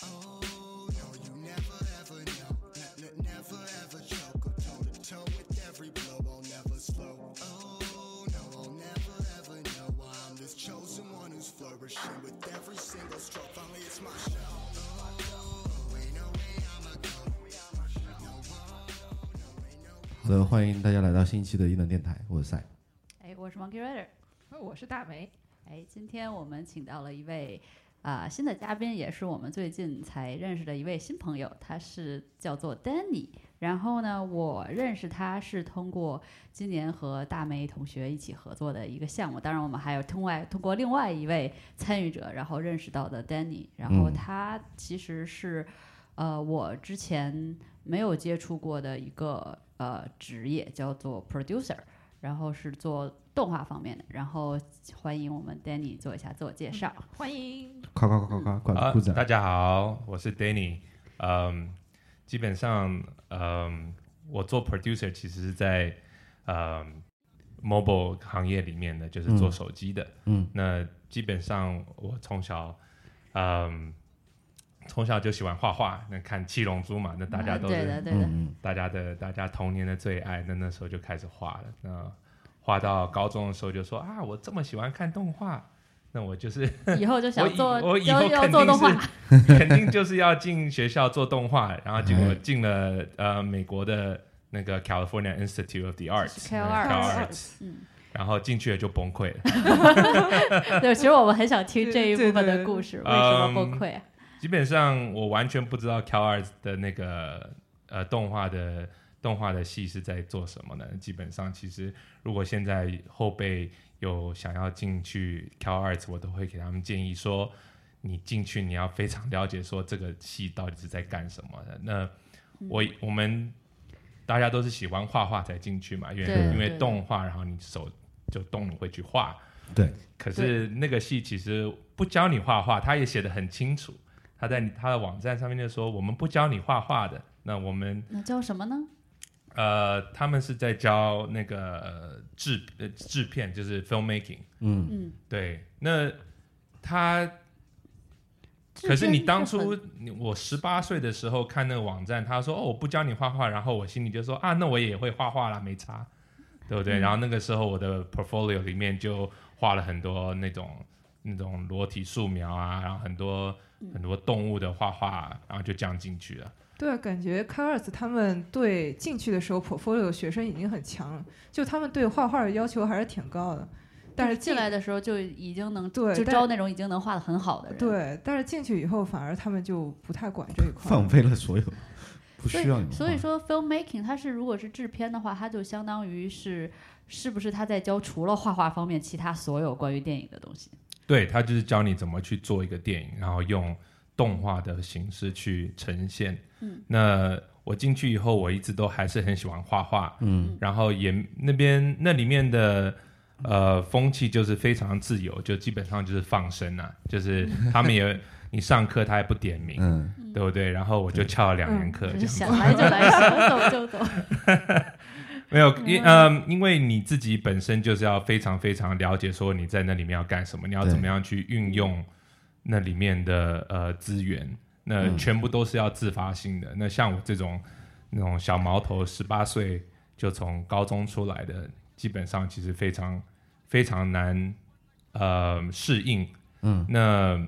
Oh no, you never ever know. Ne- ne- never ever choke. Go toe to toe with every blow. I'll never slow. Oh no, I'll never ever know why I'm this chosen one who's flourishing with every single stroke. Finally, it's my show. Oh, ain't no way I'ma go. No, oh, no, ain't no 好的，欢迎大家来到新一期的一能电台，我是赛。哎，我是 Monkey Rider。我是大梅， 哎，今天我们请到了一位啊、新的嘉宾，也是我们最近才认识的一位新朋友，他是叫做 Danny。然后呢，我认识他是通过今年和大梅同学一起合作的一个项目，当然我们还有通外通过另外一位参与者，然后认识到的 Danny。然后他其实是呃我之前没有接触过的一个呃职业，叫做 producer。然后是做动画方面的，然后欢迎我们 Danny 做一下自我介绍。欢迎。夸夸夸夸夸，啊鼓鼓掌大。家好，我是 Danny。嗯，基本上，嗯，我做 producer 其实是在嗯 mobile 行业里面的，就是做嗯手机的。嗯那基本上我从小，嗯，从小就喜欢画画，那看《七龙珠》嘛，那大家都是、对的，对的。嗯大家的大家童年的最爱，那那时候就开始画了。那画到高中的时候就说啊，我这么喜欢看动画，那我就是以后就想做，我以要要后肯定做动画。是 肯定就是要进学校做动画，然后结果哎进了呃美国的那个 California Institute of the Arts，Cal Arts 然后进去了就崩溃了。对，其实我们很想听这一部分的故事，为什么崩嗯溃啊？基本上我完全不知道 Cal Arts 的那个呃动画的动画的戏是在做什么呢？基本上其实如果现在后辈有想要进去 Cal Arts，我都会给他们建议说，你进去你要非常了解说这个戏到底是在干什么的。那我我们大家都是喜欢画画才进去嘛，因为因为动画，然后你手就动，你会去画。对，可是那个戏其实不教你画画，他也写的很清楚。他在他的网站上面就说，我们不教你画画的。那我们那叫什么呢？呃，他们是在教那个、呃制呃制片，就是 filmmaking。嗯嗯，对，那他可是你当初我十八岁的时候看那个网站，他说哦我不教你画画，然后我心里就说啊那我也会画画啦，没差，对不对？嗯然后那个时候我的 portfolio 里面就画了很多那种那种裸体素描啊，然后很多、很多动物的画画，然后就这样进去了。对啊，感觉 c a r s 他们对进去的时候 portfolio 学生已经很强了，就他们对画画的要求还是挺高的。但是进来的时候就已经能就对就招那种已经能画的很好的人。，对，但是进去以后反而他们就不太管这一块。放飞了所有，不需要你所以说 filmmaking 它是如果是制片的话，它就相当于是是不是他在教除了画画方面其他所有关于电影的东西？对他就是教你怎么去做一个电影，然后用动画的形式去呈现。嗯，那我进去以后，我一直都还是很喜欢画画，嗯。然后也那边那里面的呃风气就是非常自由，就基本上就是放生啊，就是他们也你上课他也不点名，嗯，对不对？然后我就翘了两年课，想来就来，想走就走。没有，因嗯，因为你自己本身就是要非常非常了解，说你在那里面要干什么，你要怎么样去运用那里面的呃资源，那嗯全部都是要自发性的。那像我这种那种小毛头，十八岁就从高中出来的，基本上其实非常非常难呃适应。嗯，那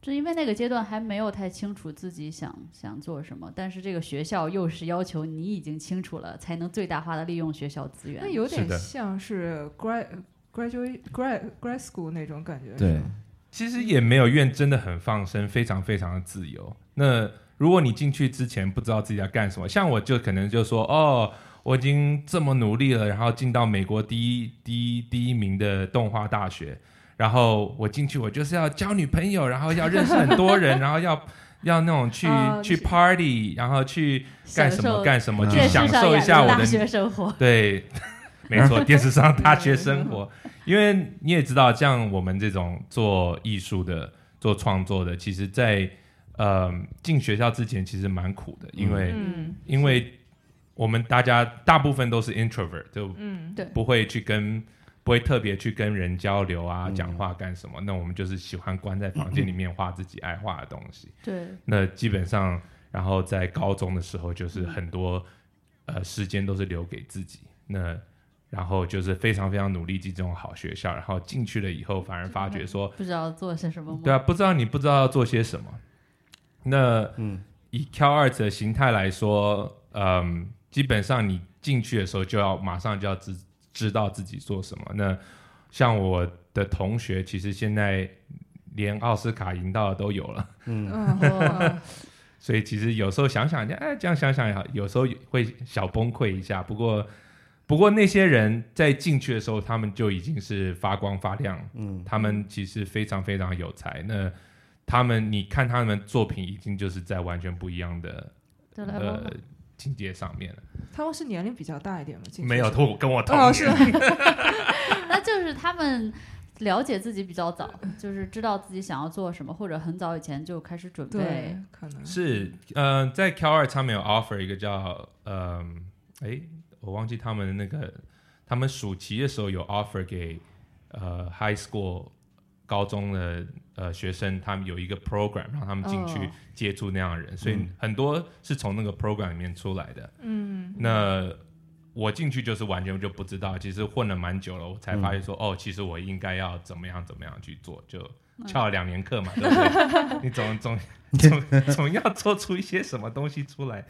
就因为那个阶段还没有太清楚自己想想做什么，但是这个学校又是要求你已经清楚了，才能最大化的利用学校资源那。有点像是 grad graduate grad grad school 那种感觉。对，其实也没有院真的很放生，非常非常的自由。那如果你进去之前不知道自己要干什么，像我就可能就说哦，我已经这么努力了，然后进到美国第一第一第一名的动画大学，然后我进去我就是要交女朋友，然后要认识很多人，然后要要那种去、啊去 party，然后去干什么干什么，嗯去享受一下我的的大学生活。对，没错，电视上大学生 活，因为你也知道，像我们这种做艺术的、做创作的，其实在呃进学校之前其实蛮苦的，因为、嗯因为我们大家大部分都是 introvert，就嗯，对不会去跟不会特别去跟人交流啊、嗯讲话干什么。那我们就是喜欢关在房间里面画自己爱画的东西。对，那基本上，然后在高中的时候，就是很多、呃时间都是留给自己。那然后就是非常非常努力进这种好学校，然后进去了以后，反而发觉说，不知道做些什么吗？对啊，不知道你不知道要做些什么。那嗯以 Cal Arts 的形态来说，嗯，基本上你进去的时候就要马上就要知知道自己做什么。那像我的同学，其实现在连奥斯卡赢到的都有了，嗯嗯，所以其实有时候想想，哎，这样想想也好，有时候会小崩溃一下。不过，不过那些人在进去的时候，他们就已经是发光发亮，嗯他们其实非常非常有才。那他们，你看他们作品，已经就是在完全不一样的呃境界上面了。他们是年龄比较大一点吗？没有，跟跟我同哦，是，那就是他们了解自己比较早，就是知道自己想要做什么，或者很早以前就开始准备对。，可能是呃，在 Cal Arts 他们有 offer 一个叫嗯，哎，我忘记他们那个，他们暑期的时候有 offer 给呃 high school 高中的呃学生，他们有一个 program 让他们进去哦。接触那样的人，所以嗯。很多是从那个 program 里面出来的。嗯，那我进去就是完全就不知道，其实混了蛮久了，我才发现说，哦，其实我应该要怎么样怎么样去做，就翘了两年课嘛，对不对？你总总 总总要做出一些什么东西出来，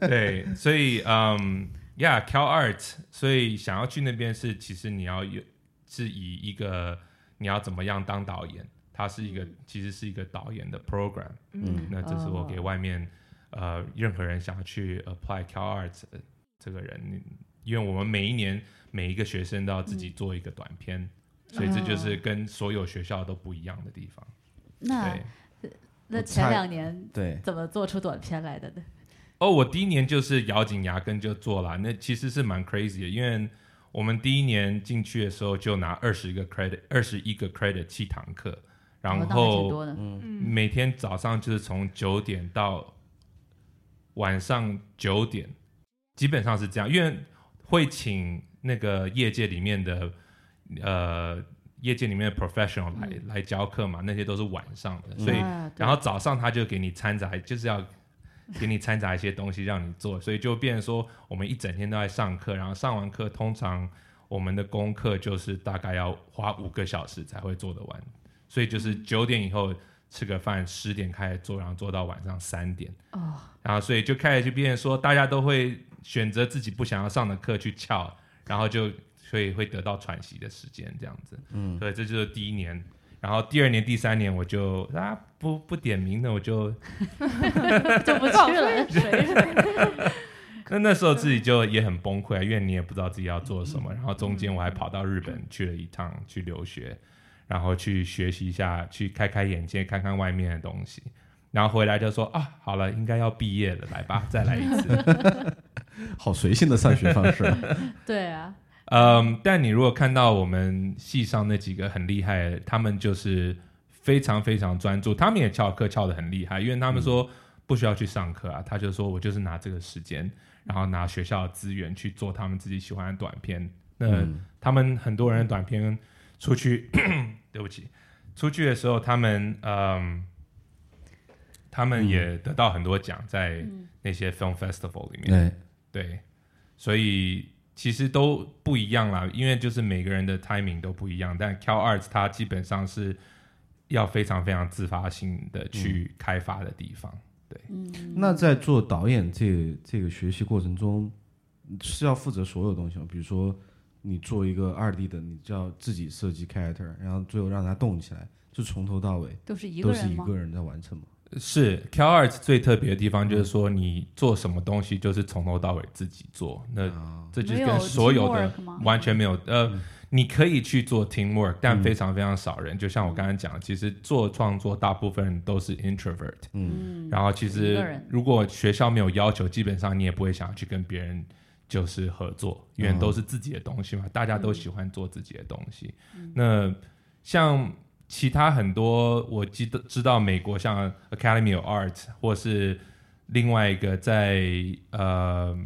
对，所以嗯，Yeah，Cal Art，所以想要去那边是，其实你要有是以一个你要怎么样当导演，它是一个其实是一个导演的 program，嗯。那这是我给哦。外面、呃任何人想要去 apply Cal Arts 的这个人，因为我们每一年每一个学生都要自己做一个短片，所以这就是跟所有学校都不一样的地方。那对，那前两年对，怎么做出短片来的呢？哦，我第一年就是咬紧牙根就做了，那其实是蛮 crazy 的，因为我们第一年进去的时候就拿二十个 credit，二十一个 credit 七堂课，然后。嗯。嗯。每天早上就是从九点到晚上九点，基本上是这样，因为会请那个业界里面的呃业界里面的 professional 来、嗯。来教课嘛，那些都是晚上的，所以、啊然后早上他就给你掺杂，就是要给你掺杂一些东西让你做，所以就变成说我们一整天都在上课，然后上完课通常我们的功课就是大概要花五个小时才会做得完，所以就是九点以后吃个饭，十点开始做，然后做到晚上三点，哦，然后所以就开始就变成说大家都会选择自己不想要上的课去翘，然后就所以会得到喘息的时间这样子。嗯，对，这就是第一年。然后第二年、第三年我就啊不不点名的，我就 就不去了。那那时候自己就也很崩溃啊，因为你也不知道自己要做什么。然后中间我还跑到日本去了一趟去留学，然后去学习一下，去开开眼界，看看外面的东西。然后回来就说啊，好了，应该要毕业了，来吧，再来一次。好随性的上学方式啊，对啊，嗯，但你如果看到我们系上那几个很厉害的，他们就是非常非常专注，他们也翘课翘的很厉害，因为他们说不需要去上课啊，他就说我就是拿这个时间，然后拿学校的资源去做他们自己喜欢的短片。那、嗯。他们很多人的短片出去，对不起，出去的时候他们嗯，他们也得到很多奖，在嗯。那些 film festival 里面。对，对，所以其实都不一样啦，因为就是每个人的 timing 都不一样。但 Cal Arts 它基本上是要非常非常自发性的去开发的地方。嗯，那在做导演这这个学习过程中，是要负责所有东西吗？比如说，你做一个二 D 的，你就要自己设计 character，然后最后让它动起来，就从头到尾都是一个都是？一个人在完成嘛？是 Cal Arts 最特别的地方，就是说你做什么东西就是从头到尾自己做，那啊，这就跟所有的完全没有呃。你可以去做 teamwork，但嗯。非常非常少人。就像我刚才讲，其实做创作大部分人都是 introvert，嗯，嗯，然后其实如果学校没有要求，基本上你也不会想要去跟别人就是合作，因为嗯。都是自己的东西嘛，大家都喜欢做自己的东西。嗯。那像其他很多，我记得知道美国像 Academy of Art，或是另外一个在呃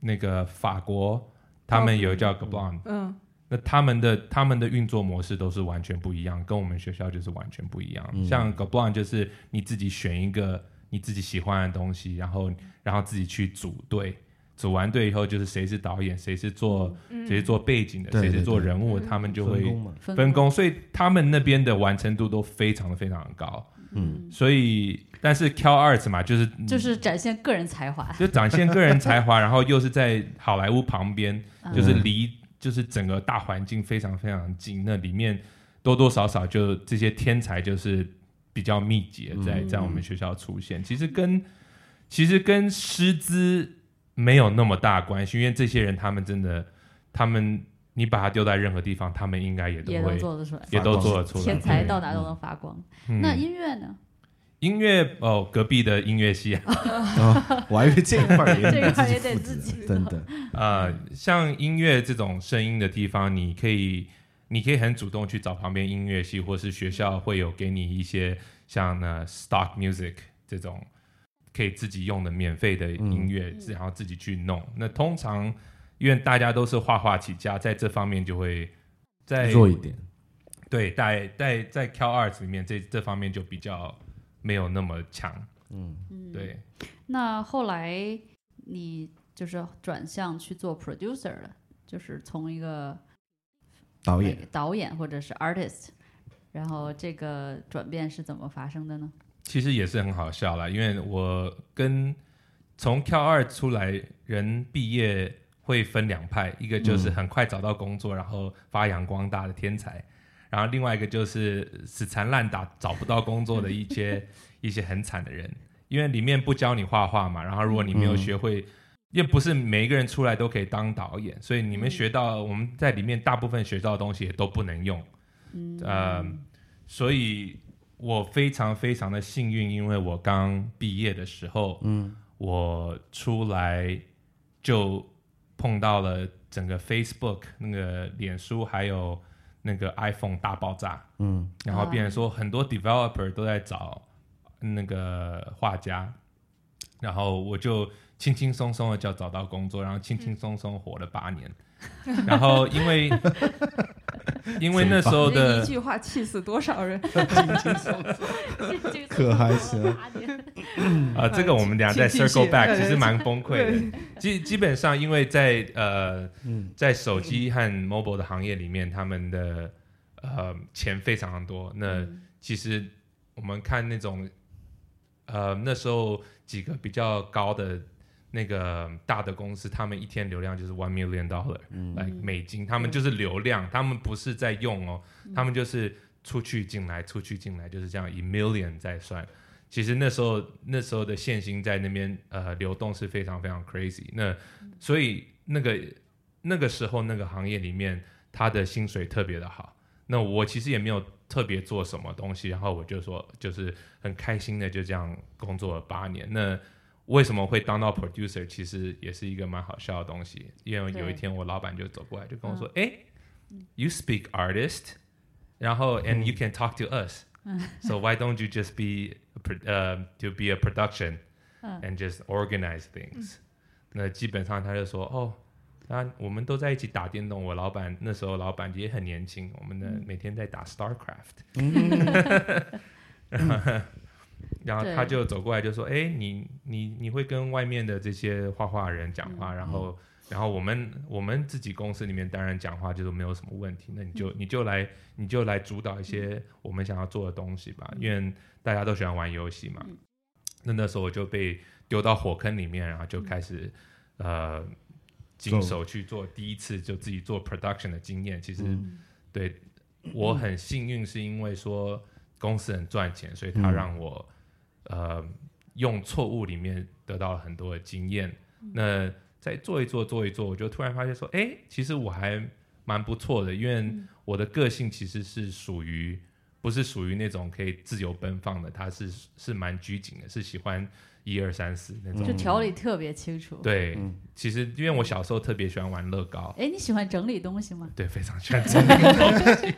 那个法国，他们有叫 g a b l o n 嗯，那他们的他们的运作模式都是完全不一样，跟我们学校就是完全不一样。嗯。像 g a b l o n 就是你自己选一个你自己喜欢的东西，然后然后自己去组队，组完队以后就是谁是导演，谁是做、嗯。谁是做背景的，谁是做人物，嗯他们就会分工嘛，分工，所以他们那边的完成度都非常的非常的高。嗯，所以但是 Cal Arts 嘛，就是就是展现个人才华，就展现个人才华，然后又是在好莱坞旁边，嗯。就是离就是整个大环境非常非常近，那里面多多少少就这些天才就是比较密集的在、嗯。在我们学校出现。其实跟其实跟师资没有那么大关系，因为这些人他们真的，他们你把他丢在任何地方，他们应该也都也能会做得出来，也都做得出来。钱财到哪都能发光。嗯那音乐呢？音乐哦，隔壁的音乐系 我还以为这一块儿也这一块儿也负责得自己真的，呃，像音乐这种声音的地方，你可以，你可以很主动去找旁边音乐系，或是学校会有给你一些像呢 stock music 这种可以自己用的免费的音乐，嗯然后自己去弄。那通常因为大家都是画画起家，在这方面就会再弱一点，对，在在在 Cal Arts 里面这这方面就比较没有那么强。嗯，嗯，对，那后来你就是转向去做 producer 了，就是从一个导演，导演或者是 artist，然后这个转变是怎么发生的呢？其实也是很好笑啦，因为我跟从 Cal 二出来人毕业会分两派，一个就是很快找到工作，然后发扬光大的天才，然后另外一个就是死缠烂打找不到工作的一些 一些很惨的人，因为里面不教你画画嘛，然后如果你没有学会。因为不是每一个人出来都可以当导演，所以你们学到、我们在里面大部分学到的东西也都不能用。嗯，呃，所以我非常非常的幸运，因为我刚毕业的时候，嗯，我出来就碰到了整个 Facebook 那个脸书还有那个 iPhone 大爆炸，嗯，然后变成说很多 developer 都在找那个画家，然后我就轻轻松松的就找到工作，然后轻轻松松活了八年，然后因为 因为那时候的一句话气死多少人？可还行啊，这个我们等一下再 circle back，其实蛮崩溃的。基基本上，因为在呃，嗯在手机和 mobile 的行业里面，他们的呃钱非常多。那其实我们看那种呃那时候几个比较高的那个大的公司，他们一天流量就是 one million dollar，嗯来美金，他们就是流量，他们不是在用哦，他们就是出去进来，出去进来，就是这样以 million 在算。其实那时候那时候的现金在那边呃流动是非常非常 crazy。那所以那个那个时候那个行业里面，他的薪水特别的好。那我其实也没有特别做什么东西，然后我就说就是很开心的就这样工作了八年。那为什么会当到 producer？其实也是一个蛮好笑的东西，因为有一天我老板就走过来就跟我说：“哎、y o u speak artist，然后 and you can talk to us。So why don't you just be 呃、to be a production 嗯 and just organize things？、那基本上他就说哦，那我们都在一起打电动。我老板那时候老板也很年轻，我们的每天在打 StarCraft。然后他就走过来就说：“哎，你你你会跟外面的这些画画人讲话，然后然后我们我们自己公司里面当然讲话就是没有什么问题，那你就你就来你就来主导一些我们想要做的东西吧，因为大家都喜欢玩游戏嘛。那那时候我就被丢到火坑里面，然后就开始呃经手去做第一次就自己做 production 的经验。其实、嗯。对我很幸运，是因为说公司很赚钱，所以他嗯让我、呃用错误里面得到了很多的经验。那再做一做做一做，我就突然发现说，哎，其实我还蛮不错的，因为我的个性其实是属于不是属于那种可以自由奔放的，他是是蛮拘谨的，是喜欢一二三四那种。就条理特别清楚。对，嗯其实因为我小时候特别喜欢玩乐高，哎，你喜欢整理东西吗？对，非常喜欢整理东西。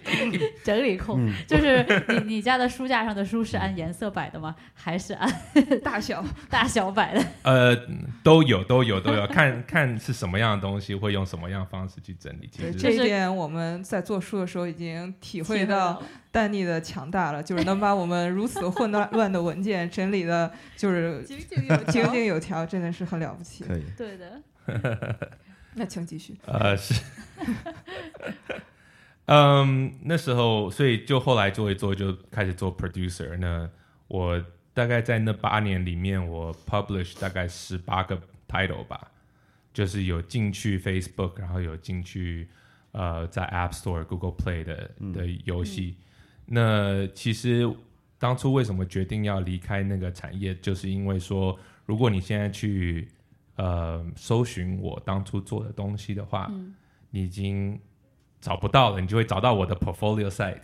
整理控，嗯就是 你你家的书架上的书是按颜色摆的吗？还是按 大小大小摆的？呃，都有，都有，都有，看看是什么样的东西，会用什么样的方式去整理。其对实这一点，我们在做书的时候已经体会到了丹尼的强大了，就是能把我们如此混乱 乱的文件整理的，就是井井有条。真的是很了不起。可以。对的，那请继续。呃，是，嗯，那时候，所以就后来做一做，就开始做 producer。那我大概在那八年里面，我 publish 大概十八个 title 吧，就是有进去 Facebook，然后有进去呃在 App Store、Google Play 的的游戏。那其实当初为什么决定要离开那个产业，就是因为说，如果你现在去呃搜寻我当初做的东西的话，你已经找不到了，你就会找到我的 portfolio site，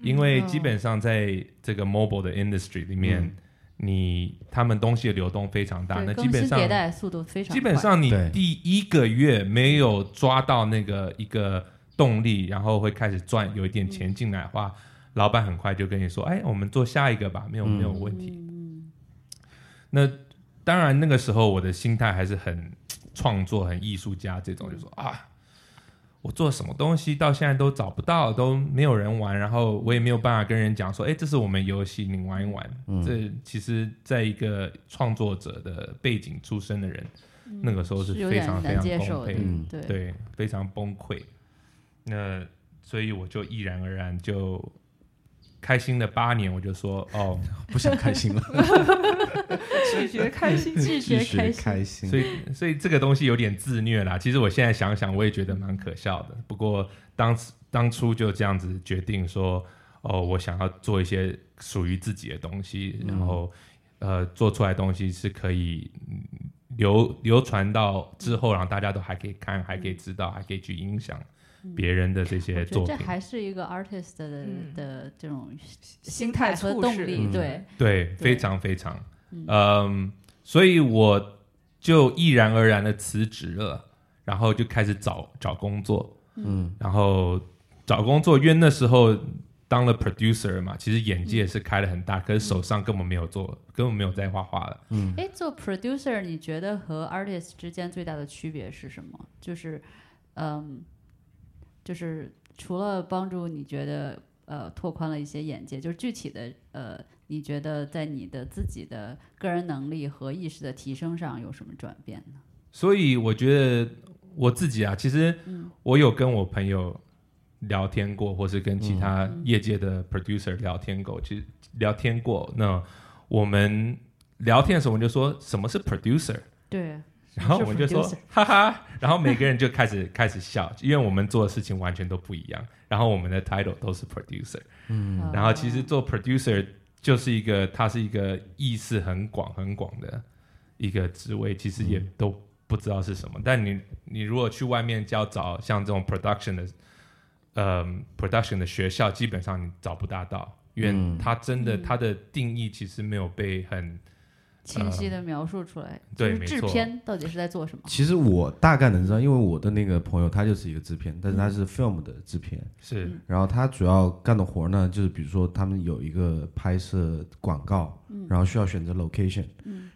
因为基本上在这个 mobile 的 industry 里面，嗯。你他们东西的流动非常大，那基本上迭代速度非常。基本上你第一个月没有抓到那个一个动力，然后会开始赚有一点钱进来的话，老板很快就跟你说：“哎，我们做下一个吧，没有嗯没有问题。那当然那个时候我的心态还是很创作、很艺术家这种，就说啊。我做什么东西到现在都找不到，都没有人玩，然后我也没有办法跟人讲说，哎，这是我们游戏，你玩一玩。嗯这其实，在一个创作者的背景出身的人，那个时候是非常非常崩溃的，嗯对对，非常崩溃。那所以我就毅然而然就开心的八年，我就说哦，不想开心了，拒绝开心。拒绝开心。开心。所以所以这个东西有点自虐啦。其实我现在想想，我也觉得蛮可笑的。不过当当初就这样子决定说，哦，我想要做一些属于自己的东西，然后呃，做出来的东西是可以嗯流流传到之后，然后大家都还可以看，还可以知道，还可以去影响别人的这我些觉得这。还是一个 artist 的嗯。的这种心态和动力，嗯对，对，非常非常，嗯，所以我就毅然而然的辞职了，然后就开始找找工作，嗯，然后找工作，因为那时候当了 producer 嘛，其实眼界是开的很大，可是手上根本没有做，根本没有在画画了。哎，做 producer，你觉得和 artist 之间最大的区别是什么？就是，嗯，就是除了帮助你觉得呃拓宽了一些眼界，就是具体的呃，你觉得在你的自己的个人能力和意识的提升上有什么转变呢？所以我觉得我自己啊，其实我有跟我朋友聊天过，或是跟其他业界的 producer 聊天过，其实聊天过。那我们聊天的时候，我们就说什么是 producer，对，然后我们就说哈哈，然后每个人就开始开始笑，因为我们做的事情完全都不一样，然后我们的 title 都是 producer，嗯然后其实做 producer 就是一个，它是一个意识很广很广的一个职位，其实也都不知道是什么。但你你如果去外面要找像这种 production 的，呃 production 的学校，基本上你找不大到，因为嗯它真的嗯它的定义其实没有被很清晰的描述出来，呃对就是制片到底是在做什么？其实我大概能知道，因为我的那个朋友他就是一个制片，但是他是 film 的制片，是。然后他主要干的活呢，就是比如说他们有一个拍摄广告，然后需要选择 location，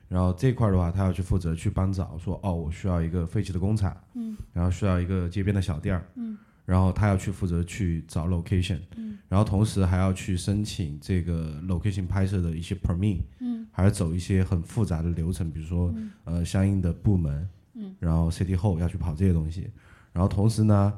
然后这块的话，他要去负责去帮找，说哦，我需要一个废弃的工厂，然后需要一个街边的小店儿，然后他要去负责去找 location，然后同时还要去申请这个 location 拍摄的一些 permit，还要走一些很复杂的流程，比如说呃相应的部门，然后 city hall 要去跑这些东西，然后同时呢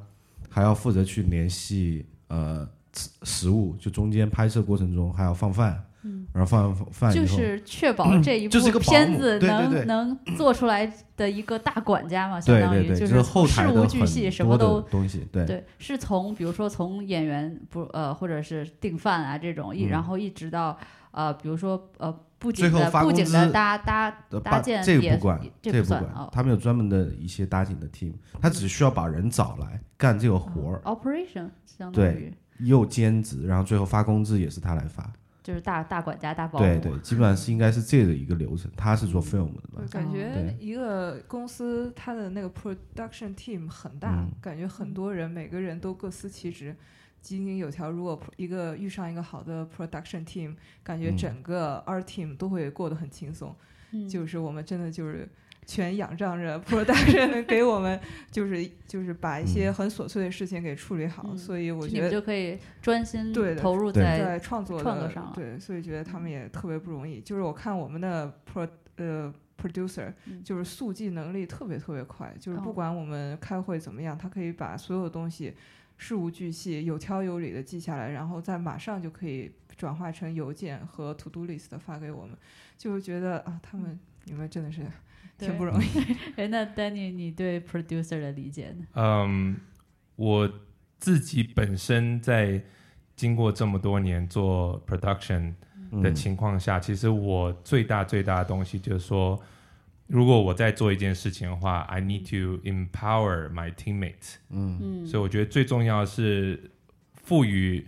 还要负责去联系呃食食物，就中间拍摄过程中还要放饭，然后放完饭以后，就是 确保这一部片子能对能做出来的一个大管家嘛，相当于就就是后事台的无巨细，什么都东西，对对，是从比如说从演员不呃，或者是订饭啊这种，一、然后一直到呃，比如说呃布景的布景的搭搭搭呃把这个不管，这个不管他们有专门的一些搭景的 team，他只需要把人找来干这个活儿，operation 相当对于。又兼职，然后最后发工资也是他来发，就是大大管家、大保姆。对对，基本上是应该是这样的一个流程。他是做 film 的嘛？感觉一个公司它的那个 production team 很大，嗯感觉很多人，每个人都各司其职，井井有条。如果一个遇上一个好的 production team，感觉嗯整个 art team 都会过得很轻松。嗯就是我们真的就是全仰仗着 production 给我们，就是就是把一些嗯很琐碎的事情给处理好。嗯所以我你们觉得就可以专心对投入在在创作的创作上了对，所以觉得他们也特别不容易。就是我看我们的 pro 呃 producer，、嗯就是速记能力特别特别快，就是哦不管我们开会怎么样，他可以把所有东西事无巨细、有条有理的记下来，然后再马上就可以转化成邮件和 to do list 发给我们。就觉得啊，他们你们真的是挺不容易。哎，那 Danny，你对 producer 的理解呢？嗯，我自己本身在经过这么多年做 production 的嗯情况下，其实我最大最大的东西就是说，如果我在做一件事情的话，I need to empower my teammates。嗯嗯，所以我觉得最重要的是赋予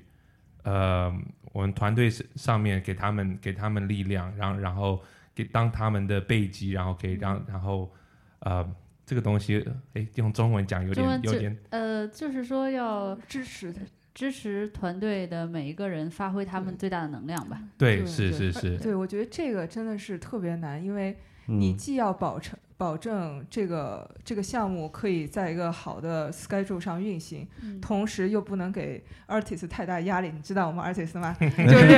呃我们团队上面给他们给他们力量，然后然后给当他们的背肌，然后可以嗯。让然后呃这个东西，哎，用中文讲有点有点呃，就是说要支持的，支持团队的每一个人发挥他们最大的能量吧。对，对是是是，对我觉得这个真的是特别难，因为你嗯既要保证保证这个这个项目可以在一个好的 schedule 上运行，嗯同时又不能给 artist 太大压力。你知道我们 artist 吗？就是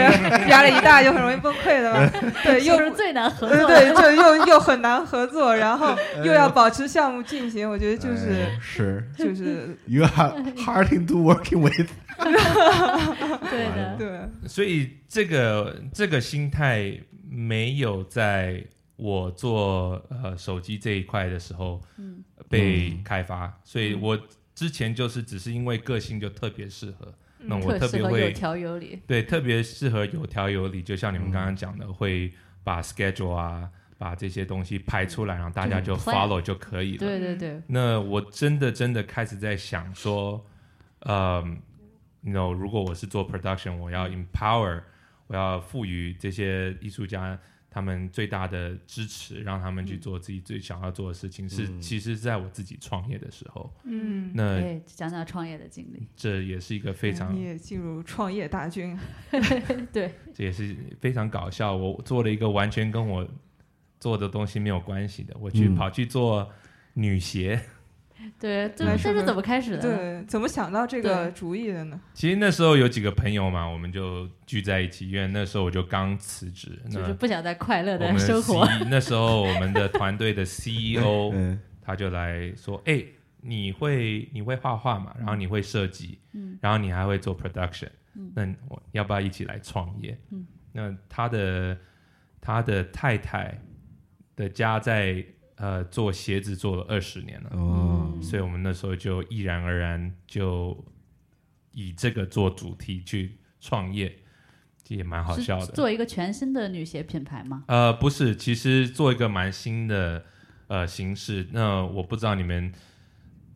压力一大就很容易崩溃的嘛。对，又是最难合作。对，就又又很难合作，然后又要保持项目进行，我觉得就是哎是就是 you are hard to working with。对的，对，所以这个这个心态没有在我做呃手机这一块的时候嗯。被嗯。开发，所以我之前就是只是因为个性就特别适合，那我特适合有特别会条有理。对特别适合有条有理，就像你们嗯刚刚讲的，会把 schedule 啊，把这些东西排出来，然后大家就 follow 就可以了。对对对，那我真的真的开始在想说，呃，you know，如果我是做 production，我要 empower，我要赋予这些艺术家他们最大的支持，让他们去做自己最想要做的事情。是，嗯其实在我自己创业的时候，嗯，那哎，讲讲创业的经历。这也是一个非常你，也进入创业大军，对，这也是非常搞笑。我做了一个完全跟我做的东西没有关系的，我去嗯跑去做女鞋。对，这这是怎么开始的呢？对，怎么想到这个主意的呢？其实那时候有几个朋友嘛，我们就聚在一起，因为那时候我就刚辞职，就是不想再快乐的生活。那时候我们的团队的 CEO 嗯他就来说：“哎、你会你会画画嘛？然后你会设计，嗯然后你还会做 production，、嗯那我要不要一起来创业？”嗯那他的他的太太的家在呃做鞋子做了二十年了，哦嗯所以我们那时候就毅然而然就以这个做主题去创业，这也蛮好笑的。做一个全新的女鞋品牌吗？呃，不是，其实做一个蛮新的呃形式。那我不知道你们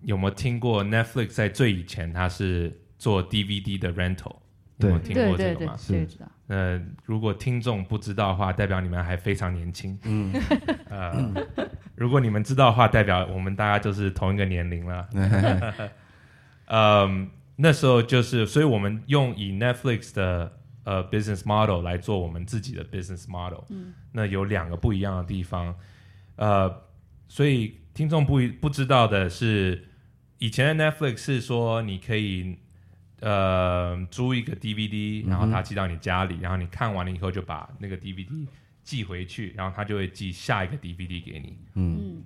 有没有听过 Netflix 在最以前它是做 DVD 的 rental，有没有听对对对过这个吗？，这个知道。呃，如果听众不知道的话，代表你们还非常年轻。嗯，呃，如果你们知道的话，代表我们大家就是同一个年龄了。嗯，那时候就是，所以我们用以 Netflix 的呃 business model 来做我们自己的 business model。嗯，那有两个不一样的地方，呃，所以听众不不知道的是，以前的 Netflix 是说你可以呃租一个 DVD，然后他寄到你家里，然后你看完了以后就把那个 DVD 寄回去，然后他就会寄下一个 DVD 给你。嗯。嗯。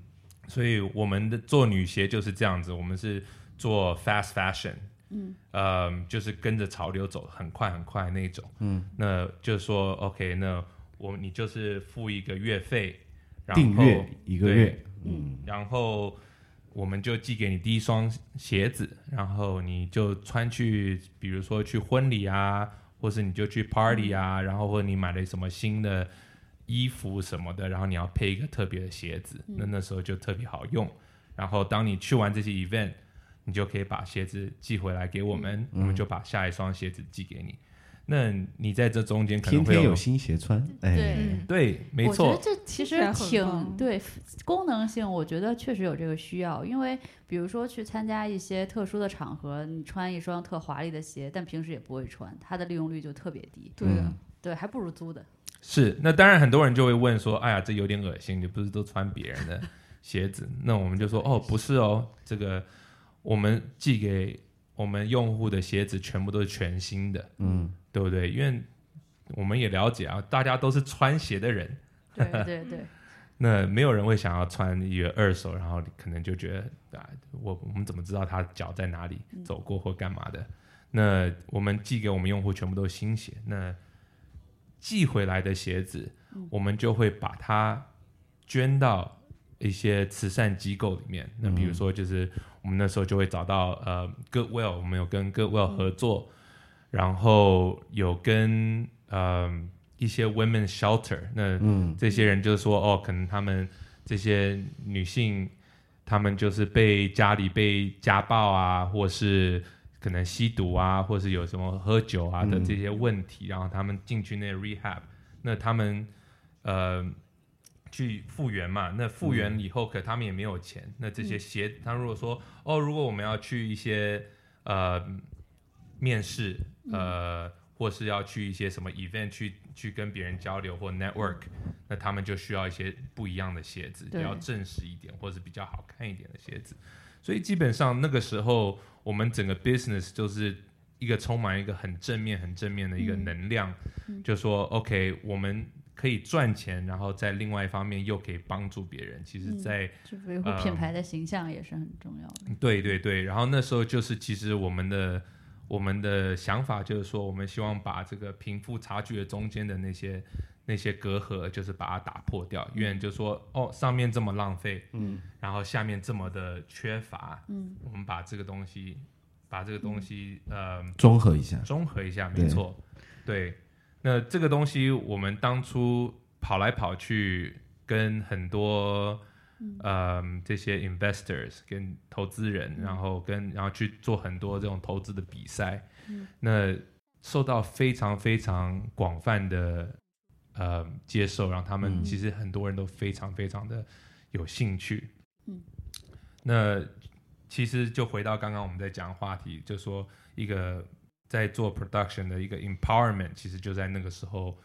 所以我们的做女鞋就是这样子，我们是做 fast fashion，嗯。呃，就是跟着潮流走，很快很快那种。嗯，那就是说，OK，那我你就是付一个月费，然后订阅一个月，嗯。然后我们就寄给你第一双鞋子，然后你就穿去，比如说去婚礼啊，或是你就去 party 啊，然后或者你买了什么新的衣服什么的，然后你要配一个特别的鞋子，那那时候就特别好用。然后当你去完这些 event，你就可以把鞋子寄回来给我们，我们就把下一双鞋子寄给你。那你在这中间可能会天天有新鞋穿，哎，对对，没我觉得，这其实挺对功能性，我觉得确实有这个需要。因为比如说去参加一些特殊的场合，你穿一双特华丽的鞋，但平时也不会穿，它的利用率就特别低。对对，还不如租的。是。那当然，很多人就会问说：“哎呀，这有点恶心，你不是都穿别人的鞋子？”那我们就说：“哦，不是哦，这个我们寄给我们用户的鞋子全部都是全新的，嗯，对不对？因为我们也了解啊，大家都是穿鞋的人。”对对对，那没有人会想要穿一个二手，然后可能就觉得啊，我我们怎么知道他脚在哪里走过或干嘛的？那我们寄给我们用户全部都是新鞋，那寄回来的鞋子，我们就会把它捐到一些慈善机构里面。那比如说，就是我们那时候就会找到呃 Goodwill，我们有跟 Goodwill 合作，然后有跟呃一些 Women Shelter，那嗯。这些人就是说，哦，可能他们这些女性，她们就是被家里被家暴啊，或是可能吸毒啊，或是有什么喝酒啊的嗯这些问题，然后他们进去那 rehab，那他们呃去复原嘛，那复原以后，可他们也没有钱，那这些鞋，他如果说，哦，如果我们要去一些呃面试，呃。或是要去一些什么 event 去去跟别人交流或 network，那他们就需要一些不一样的鞋子，比较正式一点，或是比较好看一点的鞋子。所以基本上那个时候，我们整个 business 就是一个充满一个很正面、很正面的一个嗯能量，嗯就说 OK，我们可以赚钱，然后在另外一方面又可以帮助别人。其实嗯在，就维护品牌的形象也是很重要的。对对对，然后那时候就是其实我们的我们的想法就是说，我们希望把这个贫富差距的中间的那些那些隔阂，就是把它打破掉。因为就说哦，上面这么浪费，嗯，然后下面这么的缺乏，嗯，我们把这个东西把这个东西呃综合一下，综合一下，没错，对。那这个东西，我们当初跑来跑去，跟很多呃这些 investors 跟投资人，然后跟然后去做很多这种投资的比赛，那受到非常非常广泛的呃接受，让他们嗯。其实很多人都非常非常的有兴趣。嗯，那其实就回到刚刚我们在讲的话题，就说一个在做 production 的一个 empowerment，其实就在那个时候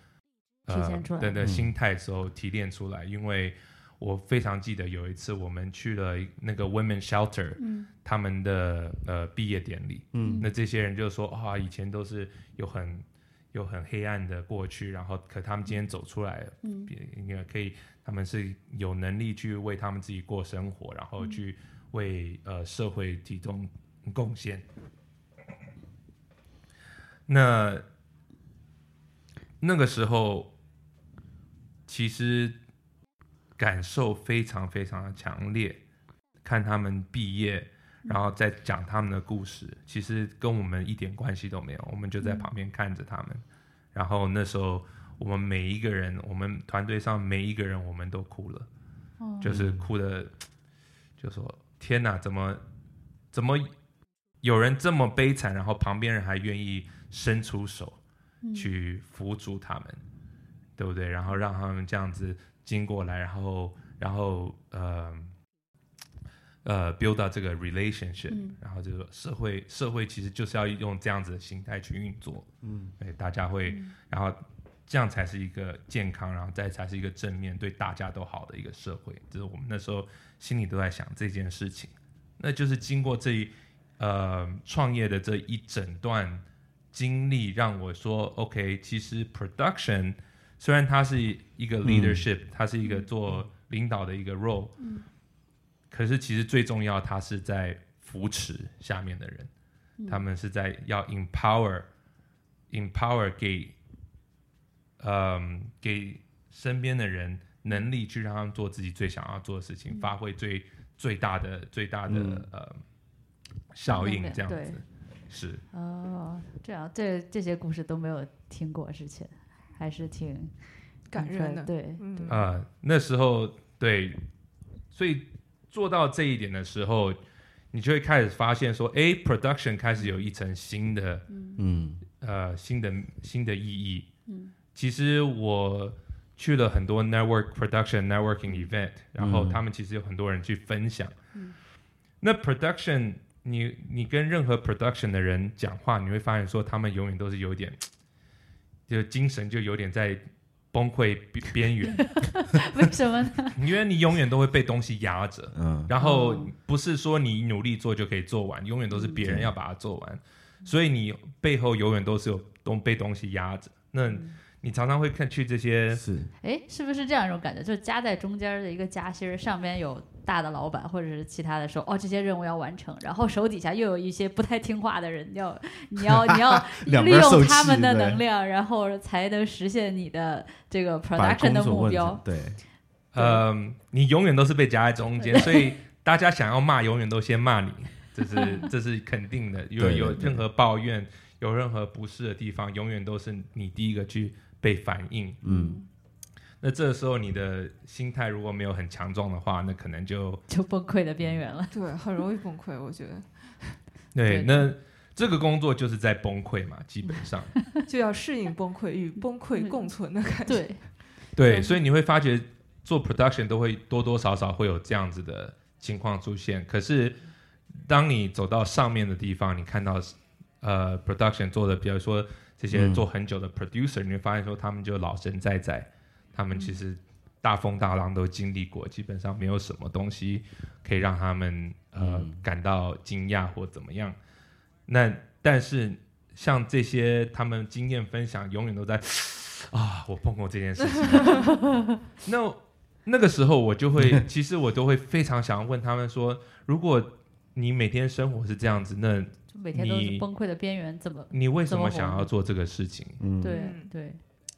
呃体现出来的心态时候提炼出来。因为我非常记得有一次我们去了一那个 women shelter，嗯。他们的呃毕业典礼，嗯。那这些人就说啊，以前都是有很有很黑暗的过去，然后可他们今天走出来了，嗯。别应该可以，他们是有能力去为他们自己过生活，然后去为呃社会提供贡献。那那个时候，其实感受非常非常的强烈，看他们毕业，然后再讲他们的故事，其实跟我们一点关系都没有，我们就在旁边看着他们。然后那时候，我们每一个人，我们团队上每一个人，我们都哭了，哦就是哭的，就说天哪，怎么怎么有人这么悲惨，然后旁边人还愿意伸出手嗯去扶助他们，对不对？然后让他们这样子经过来，然后然后呃呃 build up 这个 relationship，、嗯然后这个社会社会其实就是要用这样子的心态去运作，嗯，对，大家会，嗯然后这样才是一个健康，然后再才是一个正面对大家都好的一个社会。就是我们那时候心里都在想这件事情。那就是经过这一呃创业的这一整段经历，让我说，OK，其实 production 虽然他是一个 leadership，、他是一个做领导的一个 role，、可是其实最重要，他是在扶持下面的人，他们是在要 empower empower 给嗯给身边的人能力去让他们做自己最想要做的事情，发挥最最大的最大的、嗯。呃效应，这样子。是。哦，这样这这些故事都没有听过之前，还是挺感人的对，嗯对啊、那时候对，所以做到这一点的时候，你就会开始发现说，哎，production 开始有一层新的嗯呃新的新的意义。嗯，其实我去了很多 network production networking event，然后嗯他们其实有很多人去分享。嗯那 production，你你跟任何 production 的人讲话，你会发现说他们永远都是有点，就精神就有点在崩溃边边缘，为什么呢？因为你永远都会被东西压着。嗯然后哦不是说你努力做就可以做完，永远都是别人要把它做完，所以你背后永远都是有东被东西压着。那你常常会看去这些，是哎，是不是这样一种感觉？就是夹在中间的一个夹心儿，上面有大的老板或者是其他的说，哦，这些任务要完成，然后手底下又有一些不太听话的人，要你要 你要利用他们的能量，然后才能实现你的这个 production 的目标成。对，呃，你永远都是被夹在中 间，所以大家想要骂，永远都先骂你，这是 这是肯定的。有对对有任何抱怨，有任何不适的地方，永远都是你第一个去被反应。嗯那这时候你的心态如果没有很强壮的话，那可能就 就崩溃的边缘了。对，很容易崩溃，我觉得 对，对那这个工作就是在崩溃嘛，基本上。就要适应崩溃，与崩溃共存的感觉。对，对，嗯所以你会发觉做 production 都会多多少少会有这样子的情况出现。可是当你走到上面的地方，你看到呃 production 做的，比如说这些嗯做很久的 producer，、你会发现说他们就老神在在，他们其实大风大浪都经历过，基本上没有什么东西可以让他们呃、嗯感到惊讶或怎么样。那但是像这些他们经验分享，永远都在啊，我碰过这件事情。那那个时候我就会，其实我都会非常想要问他们说，如果你每天生活是这样子，那每天都你是崩溃的边缘，怎么？你为什么想要做这个事情？嗯，对嗯对，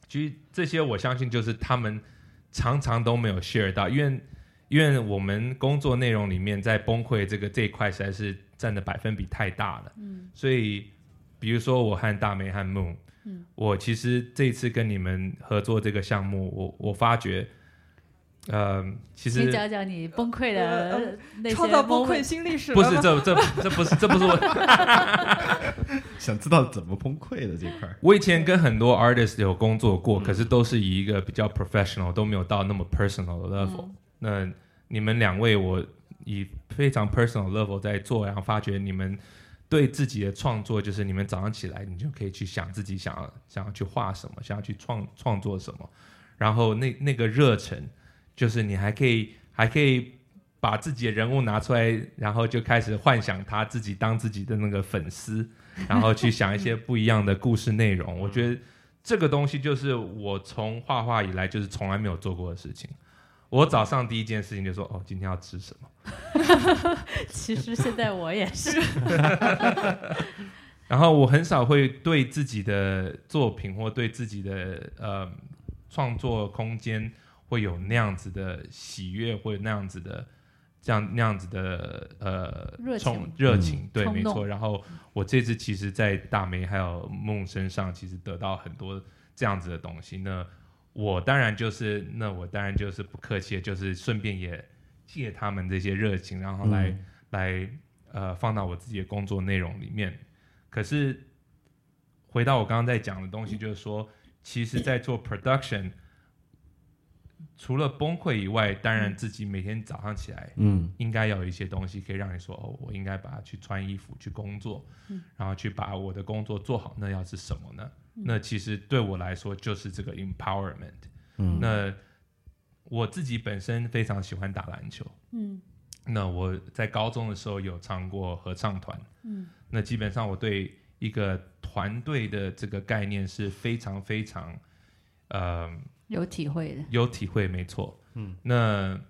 其实这些我相信就是他们常常都没有 share 到，因为因为我们工作内容里面在崩溃这个这一块实在是占的百分比太大了，嗯。所以比如说我和大梅和 Moon，嗯。我其实这一次跟你们合作这个项目，我我发觉，呃，其实你讲讲你崩溃的呃那些创造崩溃新历史不是这这这不是这不是我 想知道怎么崩溃的这块儿，我以前跟很多 artist 有工作过，嗯可是都是以一个比较 professional，都没有到那么 personal 的 level。那你们两位，我以非常 personal level 在做，然后发觉你们对自己的创作，就是你们早上起来，你就可以去想自己想要想要去画什么，想要去创创作什么，然后那那个热忱，就是你还可以还可以。把自己的人物拿出来，然后就开始幻想他自己当自己的那个粉丝，然后去想一些不一样的故事内容。我觉得这个东西就是我从画画以来就是从来没有做过的事情。我早上第一件事情就说：“哦，今天要吃什么 其实现在我也是，？” 然后我很少会对自己的作品或对自己的呃创作空间会有那样子的喜悦，或者那样子的这样那样子的呃热情冲热情，对，没错。然后我这次其实，在大梅还有梦身上，其实得到很多这样子的东西。那我当然就是，那我当然就是不客气，就是顺便也借他们这些热情，然后来、嗯来呃放到我自己的工作内容里面。可是回到我刚刚在讲的东西，就是说，其实，在做 production，除了崩溃以外，当然自己每天早上起来嗯。应该要有一些东西可以让你说，哦，我应该把它去穿衣服去工作，然后去把我的工作做好。那要是什么呢？那其实对我来说就是这个 empowerment。嗯。那我自己本身非常喜欢打篮球，嗯。那我在高中的时候有唱过合唱团，嗯。那基本上我对一个团队的这个概念是非常非常呃有体会的，有体会，没错。嗯，那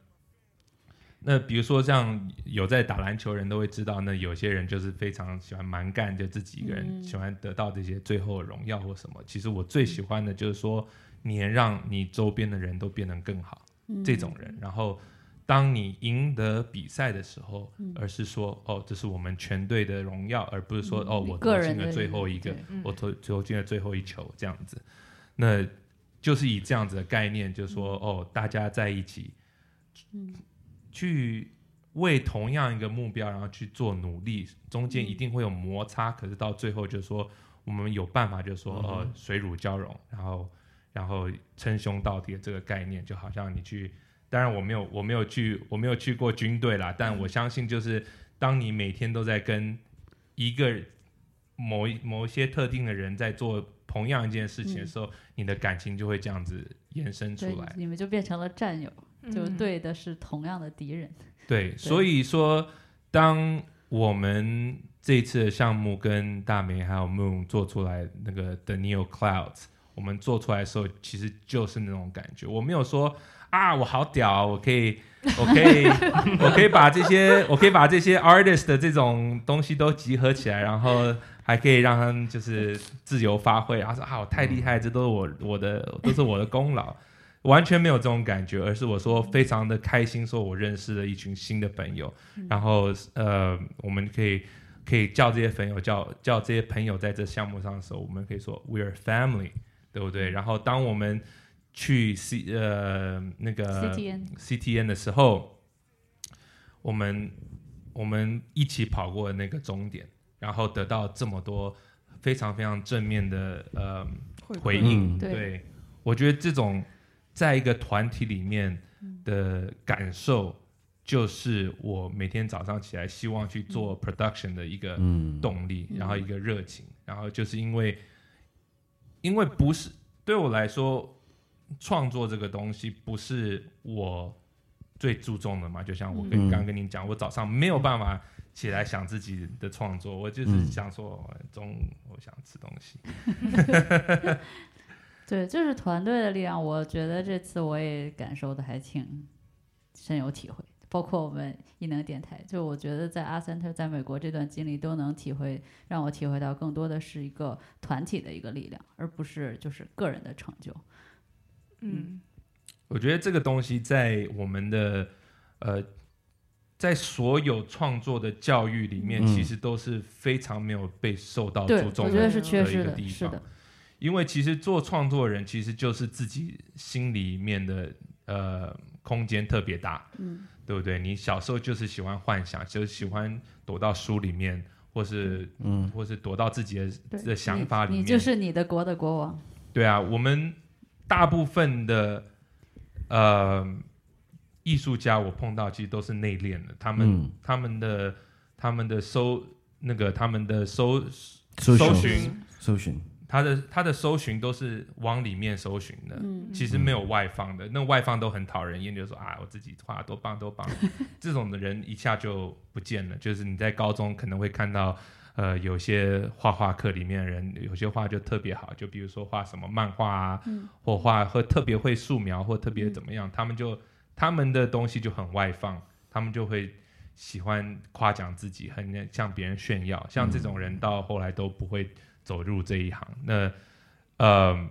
那比如说像有在打篮球人都会知道，那有些人就是非常喜欢蛮干，就自己一个人嗯喜欢得到这些最后的荣耀或什么。其实我最喜欢的就是说，你能让你周边的人都变得更好，嗯这种人。然后当你赢得比赛的时候，嗯而是说哦，这是我们全队的荣耀，而不是说、嗯哦，我个投进了人的最后一个我投投进了最后一球这样子。那就是以这样子的概念，就是说哦，大家在一起，嗯。去为同样一个目标，然后去做努力，中间一嗯定会有摩擦，可是到最后就是说，我们有办法，就是说，呃，水乳交融，然后，然后称兄道弟的这个概念，就好像你去，当然我没有，我没有去，我没有去过军队啦，但我相信，就是当你每天都在跟一个某一某一些特定的人在做同样一件事情的时候，你的感情就会这样子延伸出来。，你们就变成了战友，就嗯对的是同样的敌人。对，所以说，当我们这一次的项目跟大梅还有 Moon 做出来那个 The Neo Clouds，我们做出来的时候，其实就是那种感觉。我没有说啊，我好屌，我可以，我可以，我可以把这些，我可以把这些 artist 的这种东西都集合起来，然后还可以让他们就是自由发挥。然后说啊，我太厉害，这都是我我的，都是我的功劳。完全没有这种感觉，而是我说非常的开心，说我认识了一群新的朋友，然后呃，我们可以可以叫这些朋友叫叫这些朋友在这项目上的时候，我们可以说 we are family，对不对？然后当我们去 C 呃那个 CTN CTN 的时候，我们我们一起跑过那个终点，然后得到这么多非常非常正面的呃回应。嗯。对。对，我觉得这种在一个团体里面的感受，就是我每天早上起来希望去做 production 的一个嗯动力，然后一个热情，然后就是因为，因为不是对我来说，创作这个东西不是我最注重的嘛。就像我跟嗯。刚刚跟你讲，我早上没有办法起来想自己的创作，我就是嗯想说哦中午我想吃东西。对，就是团队的力量。我觉得这次我也感受的还挺深有体会，包括我们异能电台。就我觉得在阿 Center 在美国这段经历，都能体会，让我体会到更多的是一个团体的一个力量，而不是就是个人的成就。嗯我觉得这个东西在我们的呃，在所有创作的教育里面，嗯其实都是非常没有被受到，注重的一，个地方是的，因为其实做创作人其实就是自己心里面的呃空间特别大，嗯，对不对？你小时候就是喜欢幻想，就是喜欢躲到书里面，或是嗯或是躲到自己的的想法里面。你，你就是你的国的国王。对啊，我们大部分的呃艺术家，我碰到其实都是内敛的，他们、嗯。他们的他们的搜那个他们的搜搜搜寻。寻，搜寻，他的他的搜寻都是往里面搜寻的。嗯，其实没有外放的，那外放都很讨人厌，就是说啊，我自己画多棒多棒，这种的人一下就不见了。就是你在高中可能会看到，呃，有些画画课里面的人，有些画就特别好，就比如说画什么漫画啊，嗯。或画或特别会素描或特别怎么样，他们就他们的东西就很外放，他们就会喜欢夸奖自己，很向别人炫耀。像这种人到后来都不会走入这一行。那呃。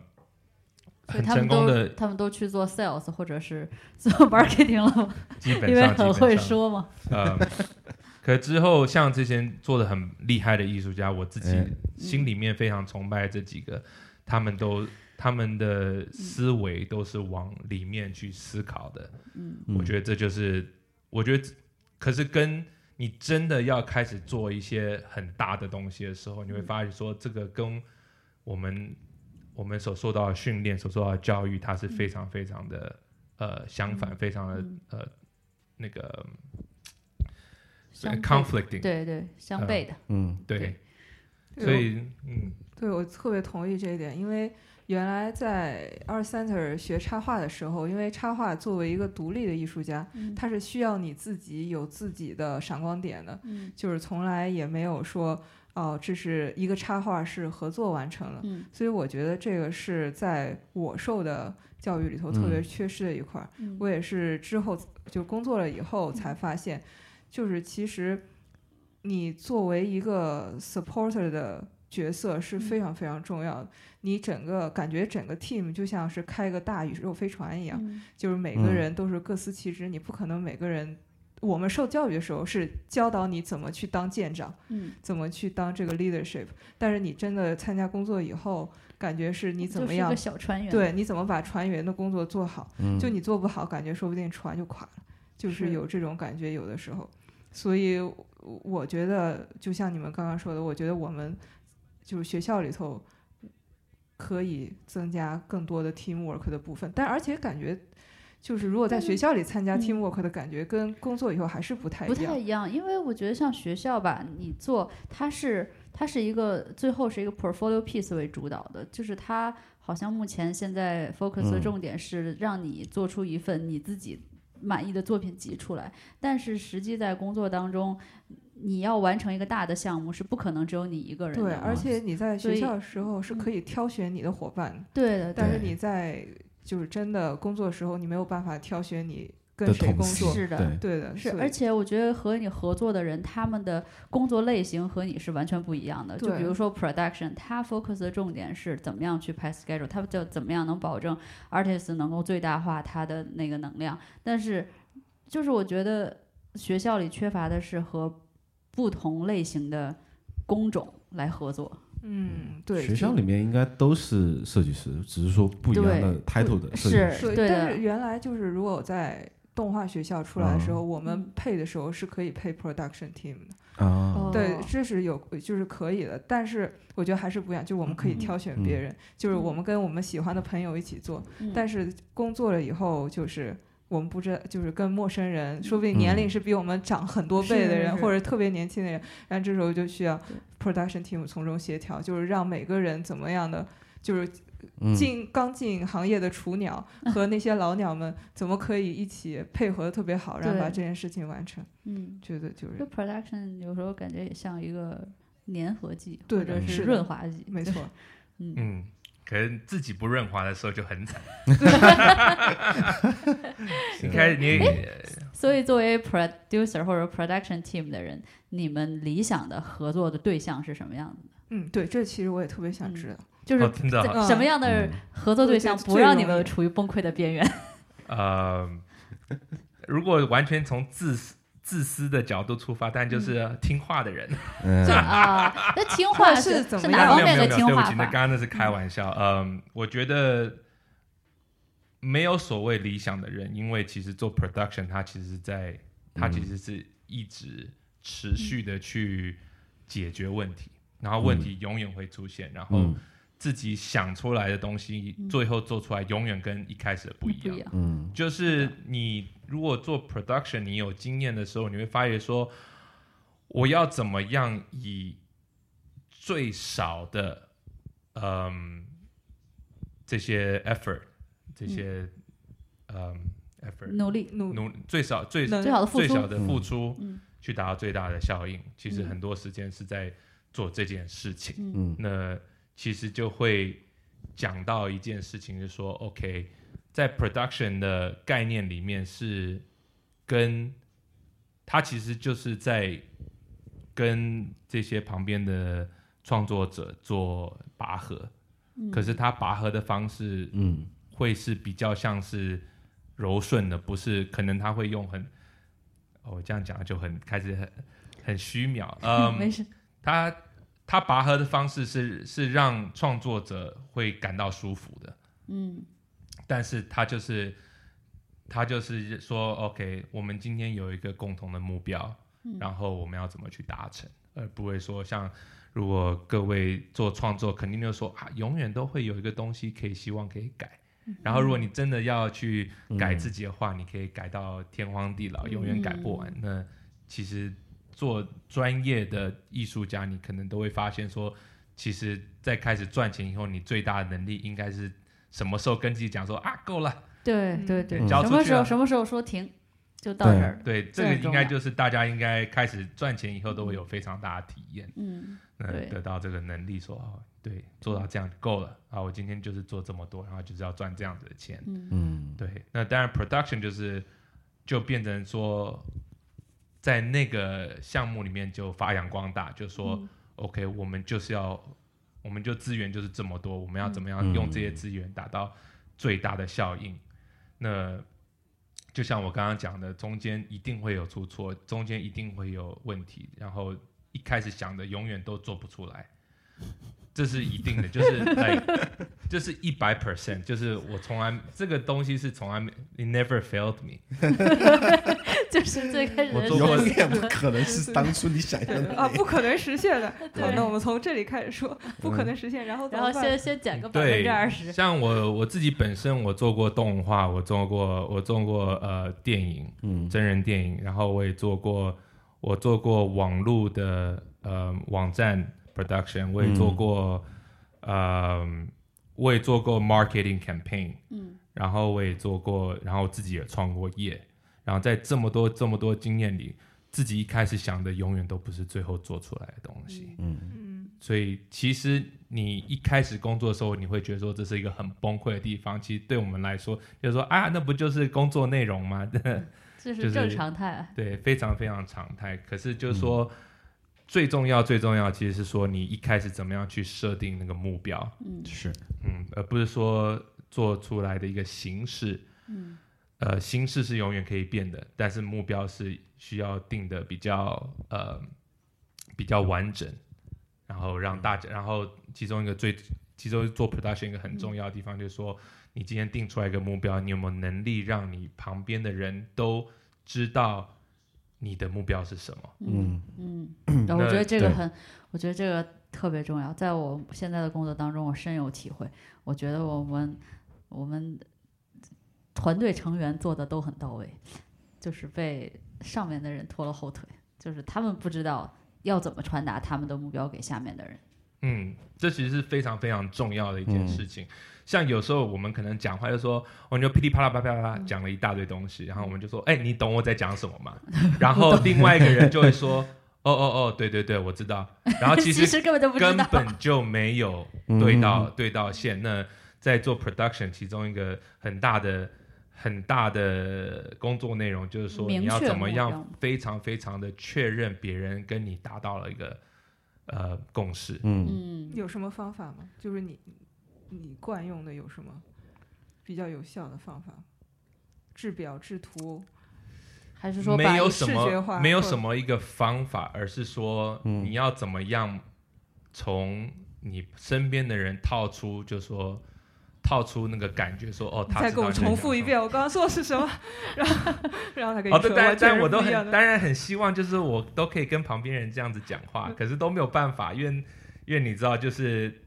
很所以他们都成功的他们都去做 sales 或者是 做 marketing 了吗？基本因为上很会。说嘛。呃，可之后像这些做的很厉害的艺术家，我自己哎心里面非常崇拜这几个，他们都他们的思维都是往里面去思考的。嗯。我觉得这就是，我觉得，可是跟你真的要开始做一些很大的东西的时候，你会发现说，这个跟我们我们所受到的训练、所受到的教育，它是非常非常的呃相反，非常的嗯。呃那个 conflicting，对对，相悖的。嗯。对，对。所以嗯。对，我特别同意这一点，因为原来在 Art Center 学插画的时候，因为插画作为一个独立的艺术家，嗯。它是需要你自己有自己的闪光点的，嗯。就是从来也没有说哦，这是一个插画是合作完成了，嗯。所以我觉得这个是在我受的教育里头特别嗯。缺失的一块我也是之后就工作了以后才发现，就是其实你作为一个 supporter 的角色是非常非常重要的。你整个感觉整个 team 就像是开个大宇宙飞船一样，嗯就是每个嗯人都是各司其职，你不可能每个人。我们受教育的时候是教导你怎么去当舰长，嗯，怎么去当这个 leadership，但是你真的参加工作以后，感觉是你怎么样就是个小船员。对，你怎么把船员的工作做好？嗯，就你做不好，感觉说不定船就垮了。就是是有这种感觉，有的时候。所以我我觉得，就像你们刚刚说的，我觉得我们就是学校里头可以增加更多的 teamwork 的部分，但而且感觉。就是如果在学校里参加嗯 teamwork 的感觉，跟工作以后还是不太一不。太一样，因为我觉得像学校吧，你做它是它是一个最后是一个 portfolio piece 为主导的，就是它好像目前现在 focus 的嗯重点是让你做出一份你自己满意的作品集出来，但是实际在工作当中，你要完成一个大的项目是不可能只有你一个人的对，而且你在学校的时候是可以挑选你的伙伴，对的，但是你在就是真的工作的时候，你没有办法挑选你跟谁工作。是的对，的，是，而且我觉得和你合作的人，他们的工作类型和你是完全不一样的。就比如说 production，它 focus 的重点是怎么样去拍 schedule，它就怎么样能保证 artist 能够最大化他的那个能量。但是，就是我觉得学校里缺乏的是和不同类型的工种来合作。嗯，对，学校里面应该都是设计师，只是说不一样的 title 的设计是师。但是原来就是如果我在动画学校出来的时候，我们嗯配的时候是可以配 production team 的。对，这是有就是可以的，但是我觉得还是不一样，就我们可以嗯挑选别嗯人，就是我嗯们跟我们喜欢的朋友一起做，嗯但是工作了以后就是。我们不知道，就是跟陌生人，说不定年龄嗯。是比我们长很多倍的人，或者特别年轻的人，然后这时候就需要 production team 从中协调，就是让每个人怎么样的，就是嗯，进刚进行业的雏鸟和那些老鸟们怎么可以一起配合的特别好，然后把这件事情完成。嗯，觉得就是就 production 有时候感觉也像一个粘合剂，或者是润滑剂。没错，嗯，嗯，可能自己不润滑的时候就很惨。你看你所以作为 producer 或者 production team 的人，你们理想的合作的对象是什么样子的？嗯，对，这其实我也特别想知道。就是什么样的嗯合作对象不让你们处于崩溃的边缘？呃，如果完全从自私自私的角度出发，但就是听话的人。嗯。啊，那听话 是怎么样是哪方没有没有没有，对不面的听话起，那法？刚刚那是开玩笑。嗯，我觉得没有所谓理想的人，因为其实做 production，他其实是在他其实是一直持续的去解决问题，然后问题永远会出现，然后嗯自己想出来的东西，嗯。最后做出来永远跟一开始的不一样。嗯。就是你如果做 production，你有经验的时候，你会发现说，我要怎么样以最少的嗯这些 effort，这些嗯。effort 努力，努努最少最能最好的付出最小的付出，嗯。去达到最大的效应。其实嗯。很多时间是在做这件事情。嗯。嗯。那其实就会讲到一件事情，是说，OK，在 production 的概念里面是跟它其实就是在跟这些旁边的创作者做拔河，嗯。可是他拔河的方式嗯。会是比较像是柔顺的，不是可能他会用很，哦，我这样讲就很开始很很虚渺，嗯，没事，他他拔河的方式是是让创作者会感到舒服的，嗯。但是他就是他就是说，OK，我们今天有一个共同的目标，嗯。然后我们要怎么去达成，而不会说像如果各位做创作，肯定就说啊，永远都会有一个东西可以希望可以改。嗯。然后，如果你真的要去改嗯。自己的话，你可以改到天荒地老，永远改不完。那其实做专业的艺术家，你可能都会发现说，其实，在开始赚钱以后，你最大的能力应该是什么时候跟自己讲说啊，够了。嗯对对对，嗯。什么时候什么时候说停，就到这儿了。对，这个应该就是大家应该开始赚钱以后都会有非常大的体验，嗯。那得到这个能力说，哦，对，做到这样就够了啊，我今天就是做这么多，然后就是要赚这样子的钱。嗯嗯。对，那当然 production 就是就变成说，在那个项目里面就发扬光大，就说、嗯。OK，我们就是要，我们就资源就是这么多，我们要怎么样嗯用这些资源达到最大的效应？那就像我刚刚讲的，中间一定会有出错，中间一定会有问题，然后一开始想的永远都做不出来，这是一定的，就是 like 就是一百 percent，就是我从来这个东西是从来没，it never failed me，就是最开始永远不可能是当初你想象的啊，不可能实现的。对好，那我们从这里开始说，不可能实现，然后然后先先减个百分对之二十，像我我自己本身我做过动画，我做过我做过呃电影，嗯真人电影，然后我也做过我做过网络的呃网站 production，我也做过、呃我也做过 marketing campaign，嗯然后我也做过，然后自己也创过业，然后在这么多这么多经验里，自己一开始想的永远都不是最后做出来的东西。嗯嗯，所以其实你一开始工作的时候，你会觉得说这是一个很崩溃的地方。其实对我们来说，就是说啊，那不就是工作内容吗？这是是正常态。对，非常非常常态。可是就是说，最重要最重要，其实是说你一开始怎么样去设定那个目标，嗯是嗯，而不是说做出来的一个形式。嗯呃，形式是永远可以变的，但是目标是需要定的比较呃比较完整，然后让大家，然后其中一个最，其中做 production 一个很重要的地方就是说，你今天定出来一个目标，你有没有能力让你旁边的人都知道你的目标是什么？嗯嗯，我觉得这个很，我觉得这个特别重要，在我现在的工作当中，我深有体会。我觉得我们我们团队成员做的都很到位，就是被上面的人拖了后腿，就是他们不知道要怎么传达他们的目标给下面的人。嗯，这其实是非常非常重要的一件嗯事情。像有时候我们可能讲话就说，我们就噼里啪啦啪啪啪啦讲了一大堆东西，然后我们就说，哎、你懂我在讲什么吗？然后另外一个人就会说，哦哦哦，对对对，我知道。然后其实 实根本就不根。本就没有对到、对到线。那在做 production，其中一个很大的很大的工作内容就是说，你要怎么样非常非常的确认别人跟你达到了一个呃共识。嗯嗯，有什么方法吗？就是你你惯用的有什么比较有效的方法？制表、制图，还是说没有什么没有什么一个方法，而是说嗯你要怎么样从你身边的人套出，就说套出那个感觉说，哦，他再给我重复一遍我刚刚说的是什么，然后然后他跟你说完全但我都很当然很希望，就是我都可以跟旁边人这样子讲话，嗯可是都没有办法，因为因为你知道，就是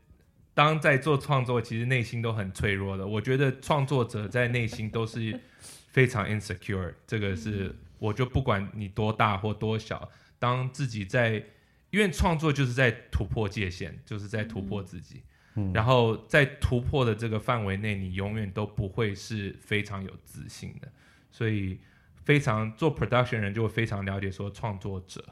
当在做创作，其实内心都很脆弱的。我觉得创作者在内心都是非常 insecure，这个是我就不管你多大或多小，当自己在，因为创作就是在突破界限，就是在突破自己。嗯然后在突破的这个范围内，你永远都不会是非常有自信的。所以，非常做 production 人就会非常了解说创作者，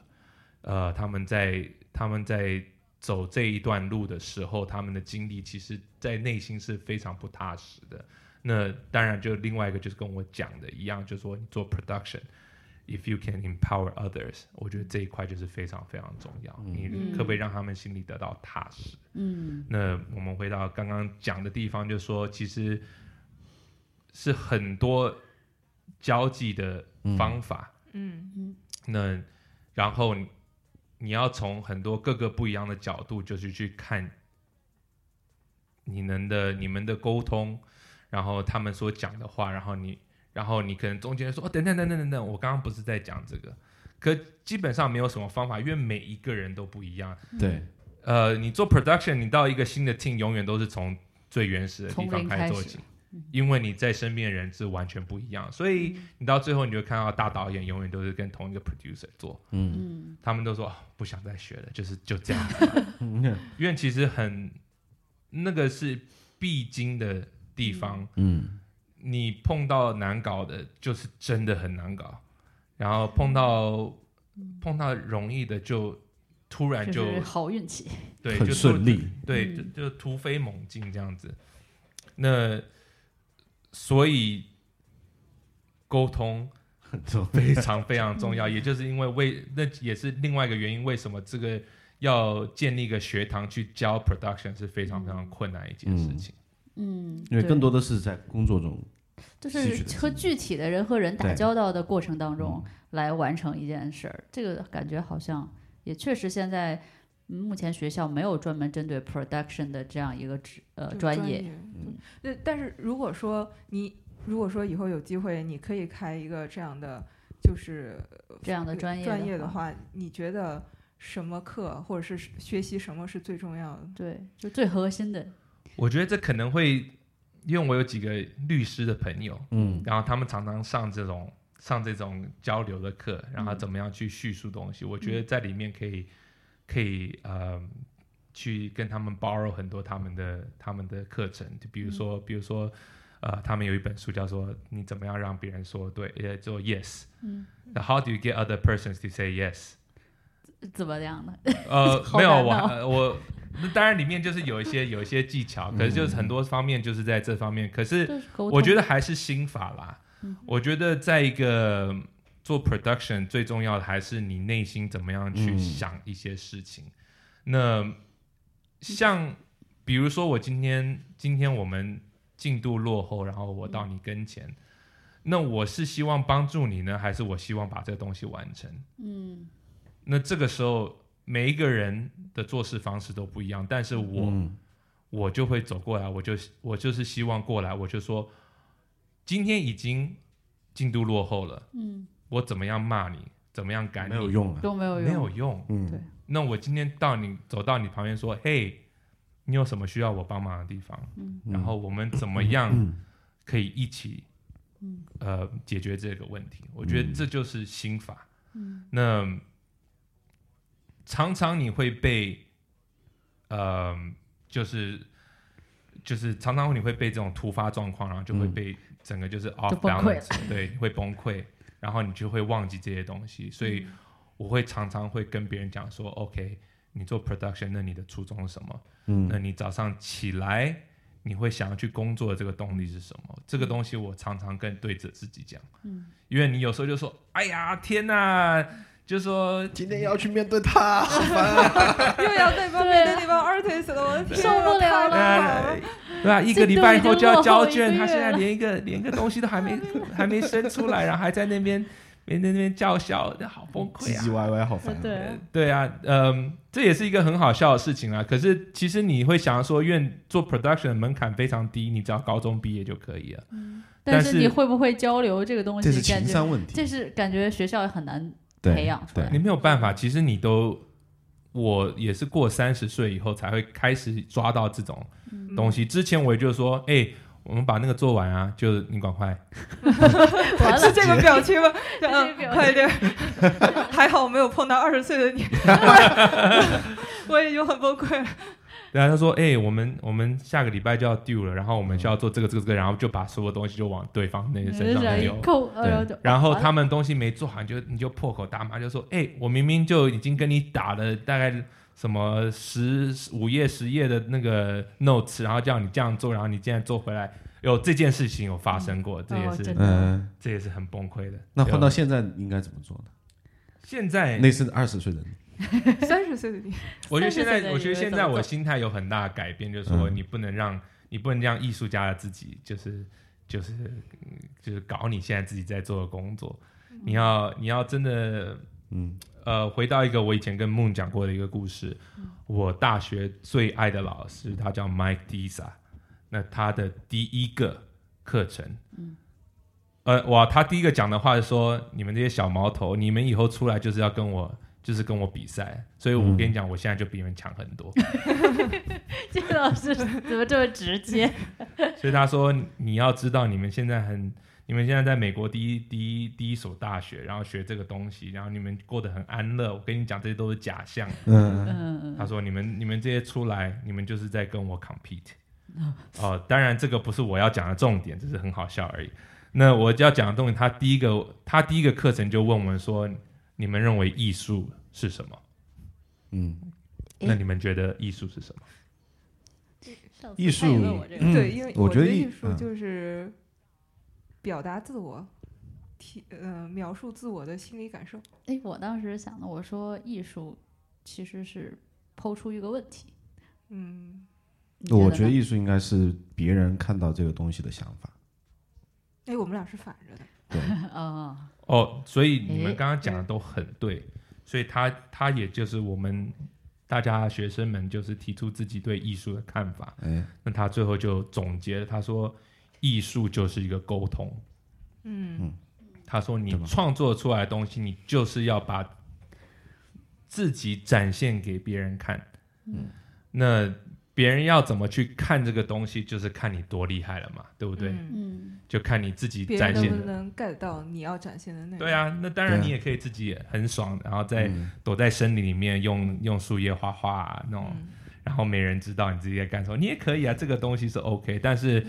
呃，他们在他们在走这一段路的时候，他们的经历其实在内心是非常不踏实的。那当然，就另外一个就是跟我讲的一样，就是说你做 production。If you can empower others，我觉得这一块就是非常非常重要。你可不可以让他们心里得到踏实？嗯那我们回到刚刚讲的地方，就是说其实是很多交际的方法。嗯那然后你你要从很多各个不一样的角度，就是去看你们的你们的沟通，然后他们所讲的话，然后你然后你可能中间说哦，等等等等等等，我刚刚不是在讲这个，可基本上没有什么方法，因为每一个人都不一样。对，呃，你做 production，你到一个新的 team，永远都是从最原始的地方零开始。做起，因为你在身边的人是完全不一样，所以你到最后你就看到大导演永远都是跟同一个 producer 做，嗯。嗯。他们都说、啊不想再学了，就是就这样。因为其实很那个是必经的地方，嗯你碰到难搞的，就是真的很难搞，然后碰到碰到容易的就突然就就是好运气。对，很就顺利，对，嗯就就突飞猛进这样子。那所以沟通很重非常非常重嗯要，也就是因为为那也是另外一个原因，为什么这个要建立一个学堂去教 production 是非常非常困难一件事情。嗯，因为更多的是在工作中，就是和具体的人和人打交道的过程当嗯中来完成一件事儿，这个感觉好像也确实现在。嗯目前学校没有专门针对 production 的这样一个职呃专业，业。嗯对，但是如果说你如果说以后有机会，你可以开一个这样的就是这样的专业专业的的话，你觉得什么课或者是学习什么是最重要的？对，就最核心的，我觉得这可能会，因为我有几个律师的朋友，嗯然后他们常常上这种上这种交流的课，然后嗯怎么样去叙述东西。我觉得在里面可以可以呃去跟他们 borrow 很多他们的他们的课程，就比如说、比如说呃，他们有一本书叫做《你怎么样让别人说对》，呃，做 yes。嗯，How do you get other persons to say yes？怎么样的？呃，没有，我我那当然里面就是有一些有一些技巧，可是就是很多方面就是在这方面，可是。我觉得还是心法啦。嗯我觉得在一个做 production 最重要的还是你内心怎么样去嗯想一些事情。那像比如说我今天今天我们进度落后，然后我到你跟前，那我是希望帮助你呢，还是我希望把这个东西完成？嗯那这个时候每一个人的做事方式都不一样，但是我、嗯。我就会走过来，我就我就是希望过来，我就说，今天已经进度落后了，嗯，我怎么样骂你，怎么样赶你，没有用啊，都没有用，没有用。嗯。对。那我今天到你走到你旁边说，嘿，你有什么需要我帮忙的地方？嗯。然后我们怎么样嗯。可以一起嗯。呃解决这个问题？我觉得嗯。这就是心法。嗯。那常常你会被，呃，就是就是常常你会被这种突发状况，然后就会嗯。被整个就是 off 就崩溃 balance，对，会崩溃，然后你就会忘记这些东西。所以我会常常会跟别人讲说，OK，你做 production，那你的初衷是什么？嗯。那嗯你早上起来，你会想要去工作的这个动力是什么？这个东西我常常跟对着自己讲，嗯，因为你有时候就说，哎呀，天哪，就说今天要去面对他，好烦啊！又要那帮对面对那帮 artist 了，我的天啊，受不了太了。对吧？一个礼拜以后就要交卷，他现在连一个连个东西都还没 还没生出来，然后还在那边没在那边叫嚣，好崩溃啊！唧唧歪歪，好烦啊。对对啊，嗯，这也是一个很好笑的事情啊。可是其实你会想说，因为做 production 的门槛非常低，你只要高中毕业就可以了。但但是是你会不会交流这个东西？这是情商问题。这是感觉学校很难对培养出来你没有办法，其实你都，我也是过三十岁以后才会开始抓到这种嗯东西。之前我也就说，哎、我们把那个做完啊，就你赶快。完了，是这个表情吗？这个表情嗯，快点！还好我没有碰到二十岁的你，我已经很崩溃了。对啊，他说，哎、我们我们下个礼拜就要 due 了，然后我们需要做这个这个这个，然后就把所有东西就往对方那个身上丢一。扣，哎呦，就然后他们东西没做好，你就你就破口大骂，就说：“哎、我明明就已经跟你打了大概什么十五页十页的那个 notes，然后叫你这样做，然后你竟然做回来，有这件事情有发生过，这也是、嗯，这也是很崩溃的。那对换到现在应该怎么做呢？现在，那是二十岁的你，三十岁的你，我觉得现30岁的在，我觉得现在我心态有很大的改变，就是说嗯你不能让你不能让艺术家的自己就是就是嗯就是搞你现在自己在做的工作，你要你要真的嗯。呃，回到一个我以前跟梦讲过的一个故事，我大学最爱的老师，他叫 Mike Disa，那他的第一个课程，嗯。呃，哇，他第一个讲的话是说，你们这些小毛头，你们以后出来就是要跟我，就是跟我比赛，所以我嗯跟你讲，我现在就比你们强很多。这个老师怎么这么直接？所以他说，你要知道，你们现在很，你们现在在美国第一第一第一所大学，然后学这个东西，然后你们过得很安乐。我跟你讲，这些都是假象。嗯嗯嗯他说：“你们你们这些出来，你们就是在跟我 compete。”哦，当然这个不是我要讲的重点，只是很好笑而已。那我要讲的东西，他第一个他第一个课程就问我们说：“你们认为艺术是什么？嗯，那你们觉得艺术是什么艺术对，因为我觉得艺术嗯就是表达自我，体呃描述自我的心理感受。哎，我当时想的，我说艺术其实是抛出一个问题。嗯，你我觉得艺术应该是别人看到这个东西的想法。哎，我们俩是反着的。对，啊？”哦，所以你们刚刚讲的都很对，所以他他也就是我们大家学生们就是提出自己对艺术的看法。哎，那他最后就总结了，他说：“艺术就是一个沟通。嗯他说你创作出来的东西，你就是要把自己展现给别人看。嗯，那别人要怎么去看这个东西，就是看你多厉害了嘛，对不对？嗯嗯就看你自己展现的。人能不能 get 到你要展现的内容？对，啊，那当然你也可以自己很爽，然后在嗯躲在森林里面用用树叶画画、啊、那种，嗯然后没人知道你自己在干什么，你也可以啊，这个东西是 OK。但是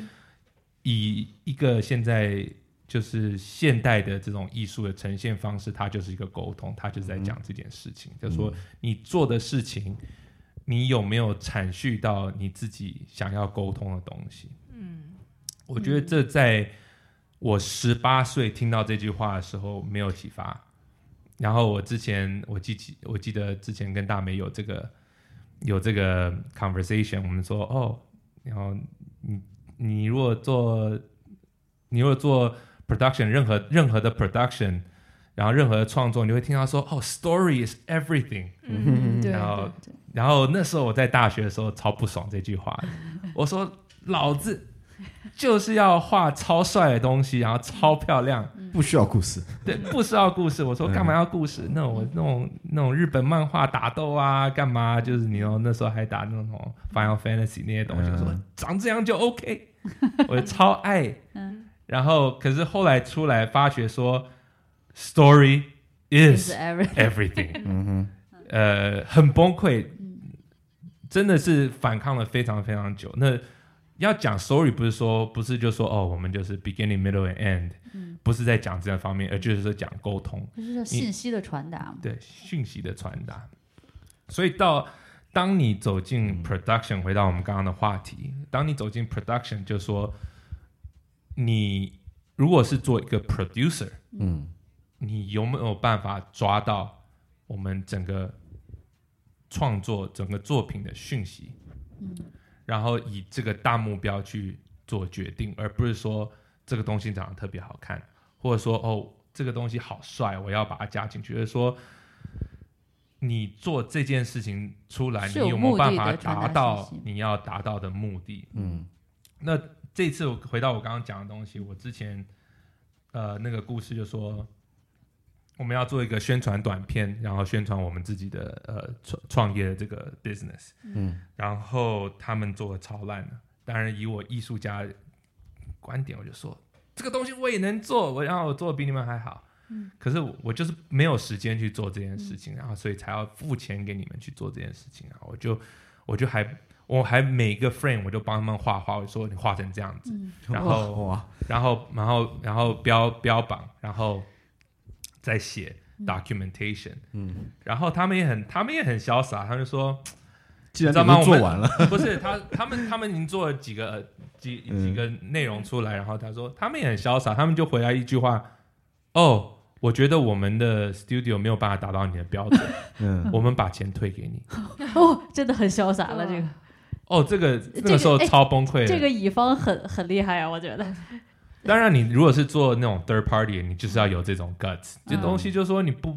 以一个现在就是现代的这种艺术的呈现方式，它就是一个沟通，它就是在讲这件事情，就是说你做的事情，你有没有阐述到你自己想要沟通的东西？嗯我觉得这在我十八岁听到这句话的时候没有启发。然后我之前我记起我记得之前跟大美有这个有这个 conversation，我们说哦，然后你你如果做你如果做 production 任何任何的 production，然后任何的创作，你会听到说哦，story is everything。嗯，对然后对对然后那时候我在大学的时候超不爽这句话的，我说老子就是要画超帅的东西，然后超漂亮，不需要故事。对，不需要故事。我说干嘛要故事？那我那种那种日本漫画打斗啊，干嘛？就是你哦，那时候还打那种 Final Fantasy 那些东西，我说嗯长这样就 OK，我超爱。嗯然后可是后来出来发觉说，story is every everything。嗯哼，呃，很崩溃，真的是反抗了非常非常久。那要讲 story，不是说不是就说哦，我们就是 beginning, middle and end，、不是在讲这方面，而就是说讲沟通，就是说信息的传达。对讯息的传达。所以到当你走进 production，、回到我们刚刚的话题，当你走进 production，就说你如果是做一个 producer，嗯你有没有办法抓到我们整个创作、整个作品的讯息？嗯然后以这个大目标去做决定，而不是说这个东西长得特别好看，或者说哦这个东西好帅，我要把它加进去。就是说，你做这件事情出来，你有没有办法达到你要达到的目的？嗯那这次我回到我刚刚讲的东西，我之前呃那个故事就说，我们要做一个宣传短片，然后宣传我们自己的呃创创业的这个 business，嗯然后他们做的超烂的。当然，以我艺术家观点，我就说这个东西我也能做，我然后我做的比你们还好。嗯可是我我就是没有时间去做这件事情，然后所以才要付钱给你们去做这件事情啊！我就我就还我还每个 frame 我就帮他们画画，我说你画成这样子，嗯然后哇，然后然后然后标标榜，然后再写嗯 documentation，嗯，然后他们也很他们也很潇洒，他们就说 既然你知道吗我们做完了，不是他他们他们已经做了几个呃几嗯几个内容出来，然后他说他们也很潇洒，他们就回来一句话，哦。我觉得我们的 studio 没有办法达到你的标准，嗯我们把钱退给你。哦，真的很潇洒了，这个哦，这个个那个时候哎超崩溃的。这个乙方很很厉害啊，我觉得。当然，你如果是做那种 third party，你就是要有这种 guts。这嗯东西就是说你不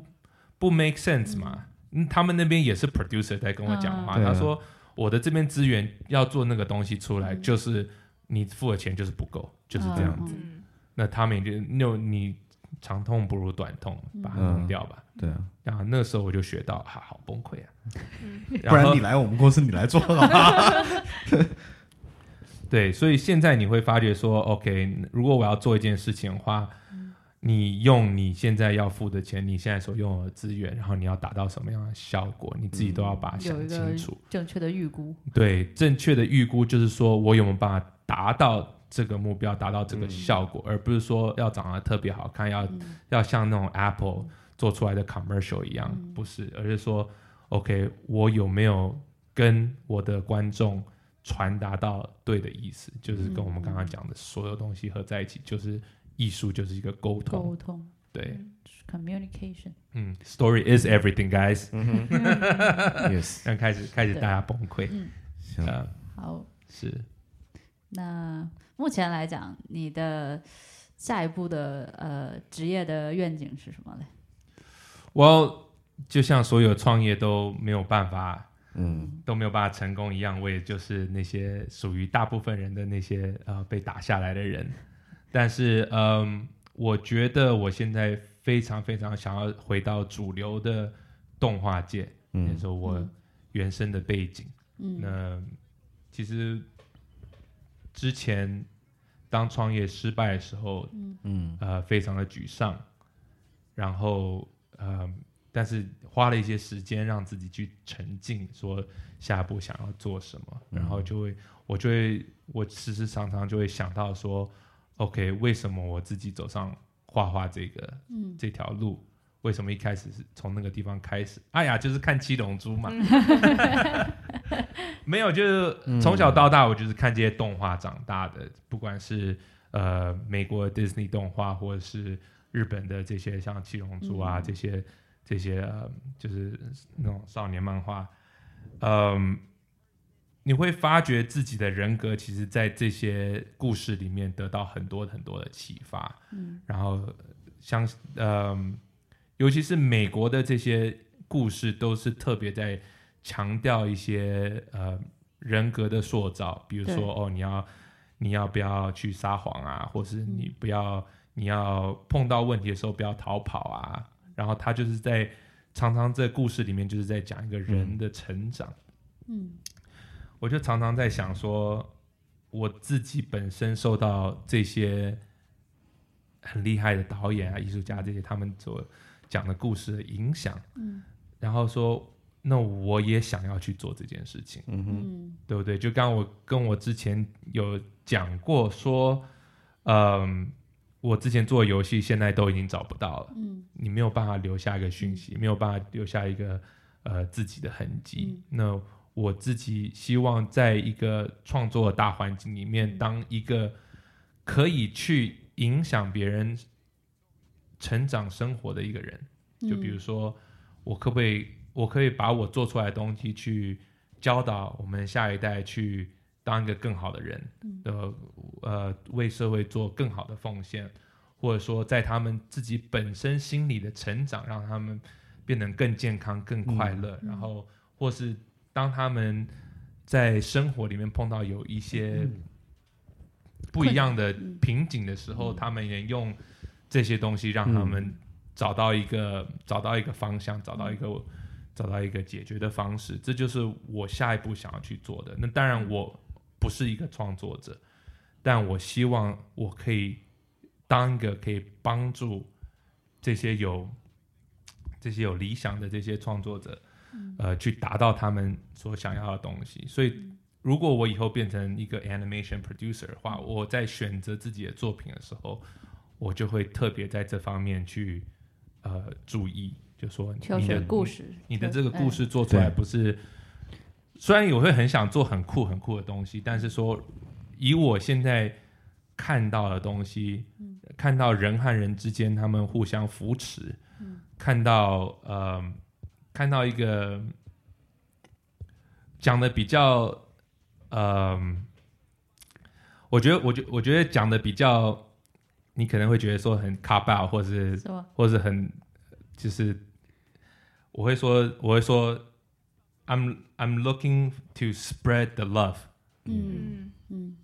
不 make sense 嘛。嗯，他们那边也是 producer 在跟我讲话，他说我的这边资源要做那个东西出来，嗯就是你付的钱就是不够，就是这样子。嗯那他们也就那你长痛不如短痛，把它弄掉吧。对啊，然后那时候我就学到，哈、好崩溃啊！嗯不然你来我们公司你来做好吧？对，所以现在你会发觉说，OK，如果我要做一件事情的话，你用你现在要付的钱，你现在所拥有的资源，然后你要达到什么样的效果，你自己都要把它想清楚。正确的预估。对，正确的预估就是说我有没有办法达到这个目标，达到这个效果，而不是说要长得特别好看，要、嗯要像那种 Apple 做出来的 commercial 一样，嗯不是，而是说，OK，我有没有跟我的观众传达到对的意思，就是跟我们刚刚讲的所有东西合在一起，就是艺术就是一个沟通，沟通。对，communication。嗯，story is everything, guys，嗯 yes，让开始开始对大家崩溃，嗯，行，呃，好，是。那目前来讲，你的下一步的呃职业的愿景是什么嘞？我就像所有创业都没有办法嗯。都没有办法成功一样，我也就是那些属于大部分人的那些呃被打下来的人。但是，嗯，我觉得我现在非常非常想要回到主流的动画界，那嗯时候我原生的背景。嗯。那其实之前当创业失败的时候，嗯。呃，非常的沮丧，然后呃，但是花了一些时间让自己去沉浸，说下一步想要做什么，然后就会，我就会，我时时常常就会想到说，OK，为什么我自己走上画画这个嗯这条路？为什么一开始是从那个地方开始？哎呀，就是看七龙珠嘛，没有，就是从小到大，我就是看这些动画长大的，不管是呃美国的 Disney 动画，或者是日本的这些像七龙珠啊、嗯这些这些、呃、就是那种少年漫画，嗯、你会发觉自己的人格其实在这些故事里面得到很多很多的启发，嗯。然后像嗯、尤其是美国的这些故事，都是特别在强调一些呃人格的塑造，比如对。说哦，你要你要不要去撒谎啊，或是你不要、你要碰到问题的时候不要逃跑啊，然后他就是在常常在故事里面就是在讲一个人的成长。嗯我就常常在想说，我自己本身受到这些很厉害的导演啊、艺术家这些他们所讲的故事的影响，嗯然后说，那我也想要去做这件事情，嗯哼嗯对不对？就刚刚我跟我之前有讲过说，嗯，我之前做的游戏现在都已经找不到了，嗯。你没有办法留下一个讯息，没有办法留下一个呃自己的痕迹。嗯。那我自己希望在一个创作的大环境里面，嗯。当一个可以去影响别人成长生活的一个人。就比如说，我可不可以，我可以把我做出来的东西去教导我们下一代去当一个更好的人，的呃，为社会做更好的奉献，或者说在他们自己本身心理的成长，让他们变得更健康、更快乐，然后或是当他们在生活里面碰到有一些不一样的瓶颈的时候，他们也用这些东西让他们找到一个、找到一个方向，找到一个、找到一个解决的方式。这就是我下一步想要去做的。那当然，我不是一个创作者，但我希望我可以当一个可以帮助这些有这些有理想的这些创作者，呃，去达到他们所想要的东西。所以，如果我以后变成一个 animation producer 的话，我在选择自己的作品的时候，我就会特别在这方面去呃注意，就说你的故事，你的这个故哎事做出来不是，虽然我会很想做很酷很酷的东西，但是说以我现在看到的东西，看到人和人之间他们互相扶持，看到呃，看到一个讲的比较，呃，我觉得，我觉我觉得讲的比较，你可能会觉得说很 cop out，或是？或是很就是我会说我会说 I'm I'm looking to spread the love，嗯。嗯。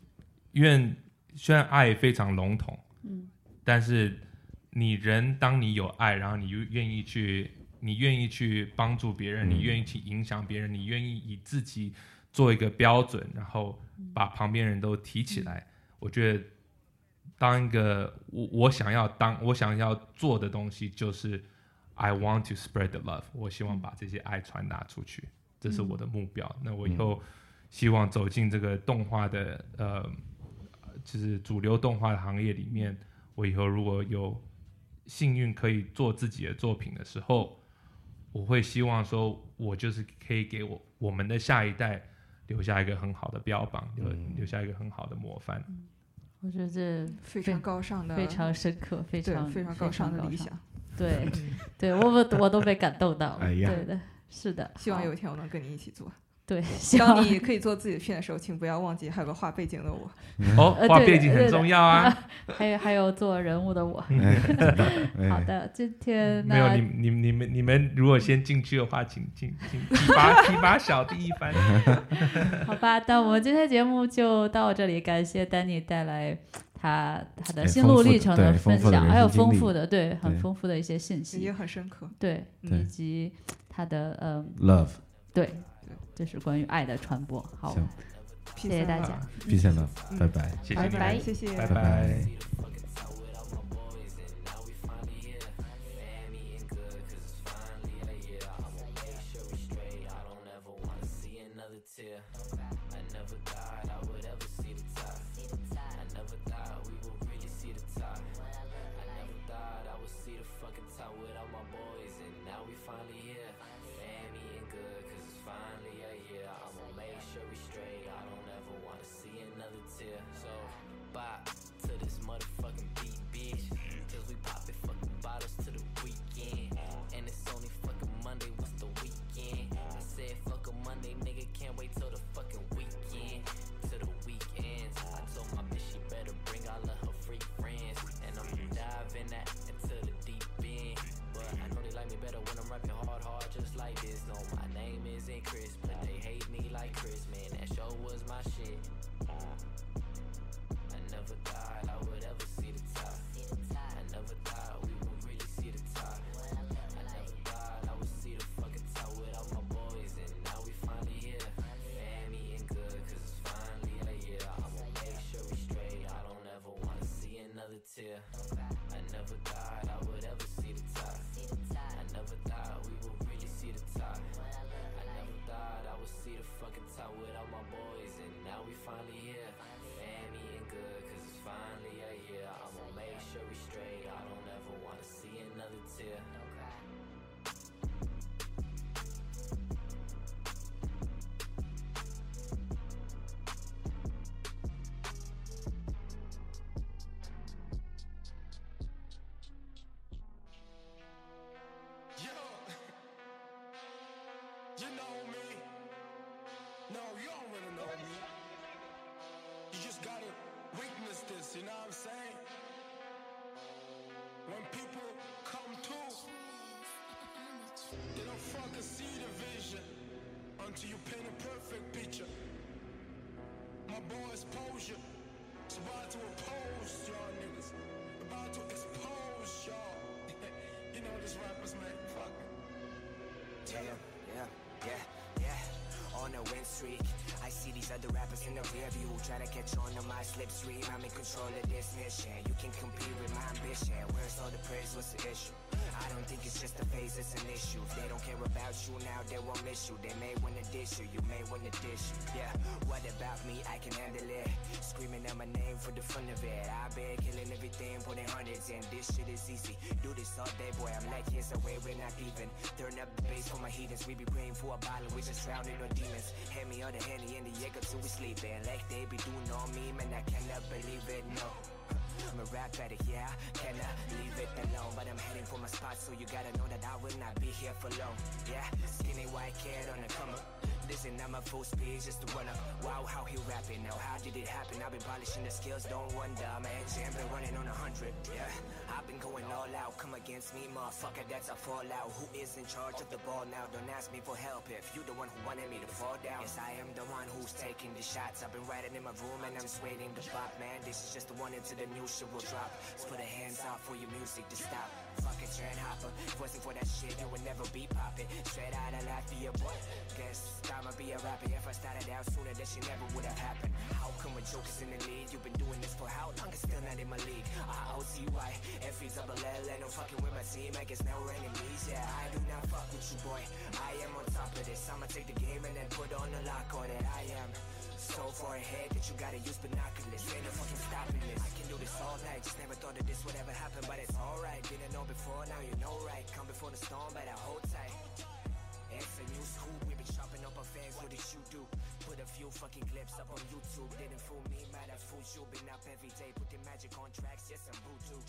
愿虽然爱非常笼统，嗯。但是你人当你有爱，然后你又愿意去你愿意去帮助别人，嗯。你愿意去影响别人，你愿意以自己做一个标准，然后把旁边人都提起来，我觉得当一个我我想要当我想要做的东西就是 I want to spread the love，我希望把这些爱传达出去，这是我的目标。那我以后希望走进这个动画的呃，就是主流动画的行业里面，我以后如果有幸运可以做自己的作品的时候，我会希望说，我就是可以给我我们的下一代留下一个很好的标榜，留、留下一个很好的模范。我觉得这非常高尚的，非常深刻，非常非常高尚的理想。对，对我我我都被感动到了。哎呀对的，是的。希望有一天我能跟你一起做。对，希望当你可以做自己的片的时候，请不要忘记还有个画背景的我。哦呃，画背景很重要啊。还有还有做人物的我。哎 好的，今天没有那你你你们你们如果先进去的话，请请请提拔提拔小弟一番。好吧，那我们今天节目就到这里，感谢丹尼带来他他的心路历程的分享，还有丰富的对很丰富的一些信息也，很深刻。对，以及他的嗯 love，对，这是关于爱的传播。好，谢谢大家。，peace and love，拜拜。拜，谢谢 my boys, and now we finally here. Family and good, cause it's finally a year. I'ma make sure we straight, I don't ever wanna see another tear. So, bop to this motherfucking beat, bitch. Cause we poppin' fucking bottles to the weekend. And it's only fucking Monday, what's the weekend? I said fuck a Monday, nigga, can't wait till the fucking weekend. To the weekends. I told my bitch she better bring all of her freak friends. And I'm diving that me better when I'm rapping hard, hard, just like this. No, my name isn't Chris, but they hate me like Chris, man. That show was my shit. Until you paint a perfect picture. My boy is about to oppose y'all niggas. About to expose y'all. you know this rappers, man. Fuck. Yeah, yeah, yeah, yeah. On a win streak, I see these other rappers in the rear view trying to catch on to my slipstream. I'm in control of this mission. You can compete with my ambition. Where's all the praise? What's the issue? I don't think it's just a phase, it's an issue. If they don't care about you now, they won't miss you. They may wanna dish you, you may wanna dish you. Yeah, what about me? I can handle it. Screaming out my name for the fun of it. I've been killing everything, putting hundreds in. This shit is easy. Do this all day, boy. I'm like years away, we're not even. Turn up the bass for my heathens. We be praying for a bottle, we just drowning on demons. Hand me all the henny in the Jaeger till we sleeping. Like they be doing on me, man. I cannot believe it, no. I'm a rap addict, yeah, cannot leave it alone? But I'm heading for my spot, so you gotta know that I will not be here for long Yeah, skinny white kid on the come up This I'm my full speed, just to run up Wow, how he rapping, now. How did it happen? I've been polishing the skills, don't wonder. My engine been running on a hundred, yeah. I've been going all out, come against me, motherfucker, that's a fallout. Who is in charge of the ball now? Don't ask me for help if you the one who wanted me to fall down. Yes, I am the one who's taking the shots. I've been riding in my room and I'm just waiting to pop, man. This is just the one into the new shit will drop. Let's put a hands out for your music to stop Fucking Trent Hopper, if wasn't for that shit, you would never be popping Straight out of Latvia, boy. Guess I'ma be a rapper If I started out sooner, that shit never would have happened. How come with jokers in the league? You've been doing this for how long? It's still not in my league. I O C Y, F E double L N No fucking with my team, I guess now we're enemies. Yeah, I do not fuck with you, boy. I am on top of this. I'ma take the game and then put on the lock on it. I am so far ahead that you gotta use binoculars. Ain't no fucking stopping this. I can do this all night. Just never thought that this would ever happen But it's alright. Didn't know before, now you know right? Come before the storm, better hold tight. It's a new school We been chopping up our fans, what did you do? Put a few fucking clips up on YouTube. Didn't fool me, might have fooled you. Been up every day, putting magic on tracks. Yes, I'm voodoo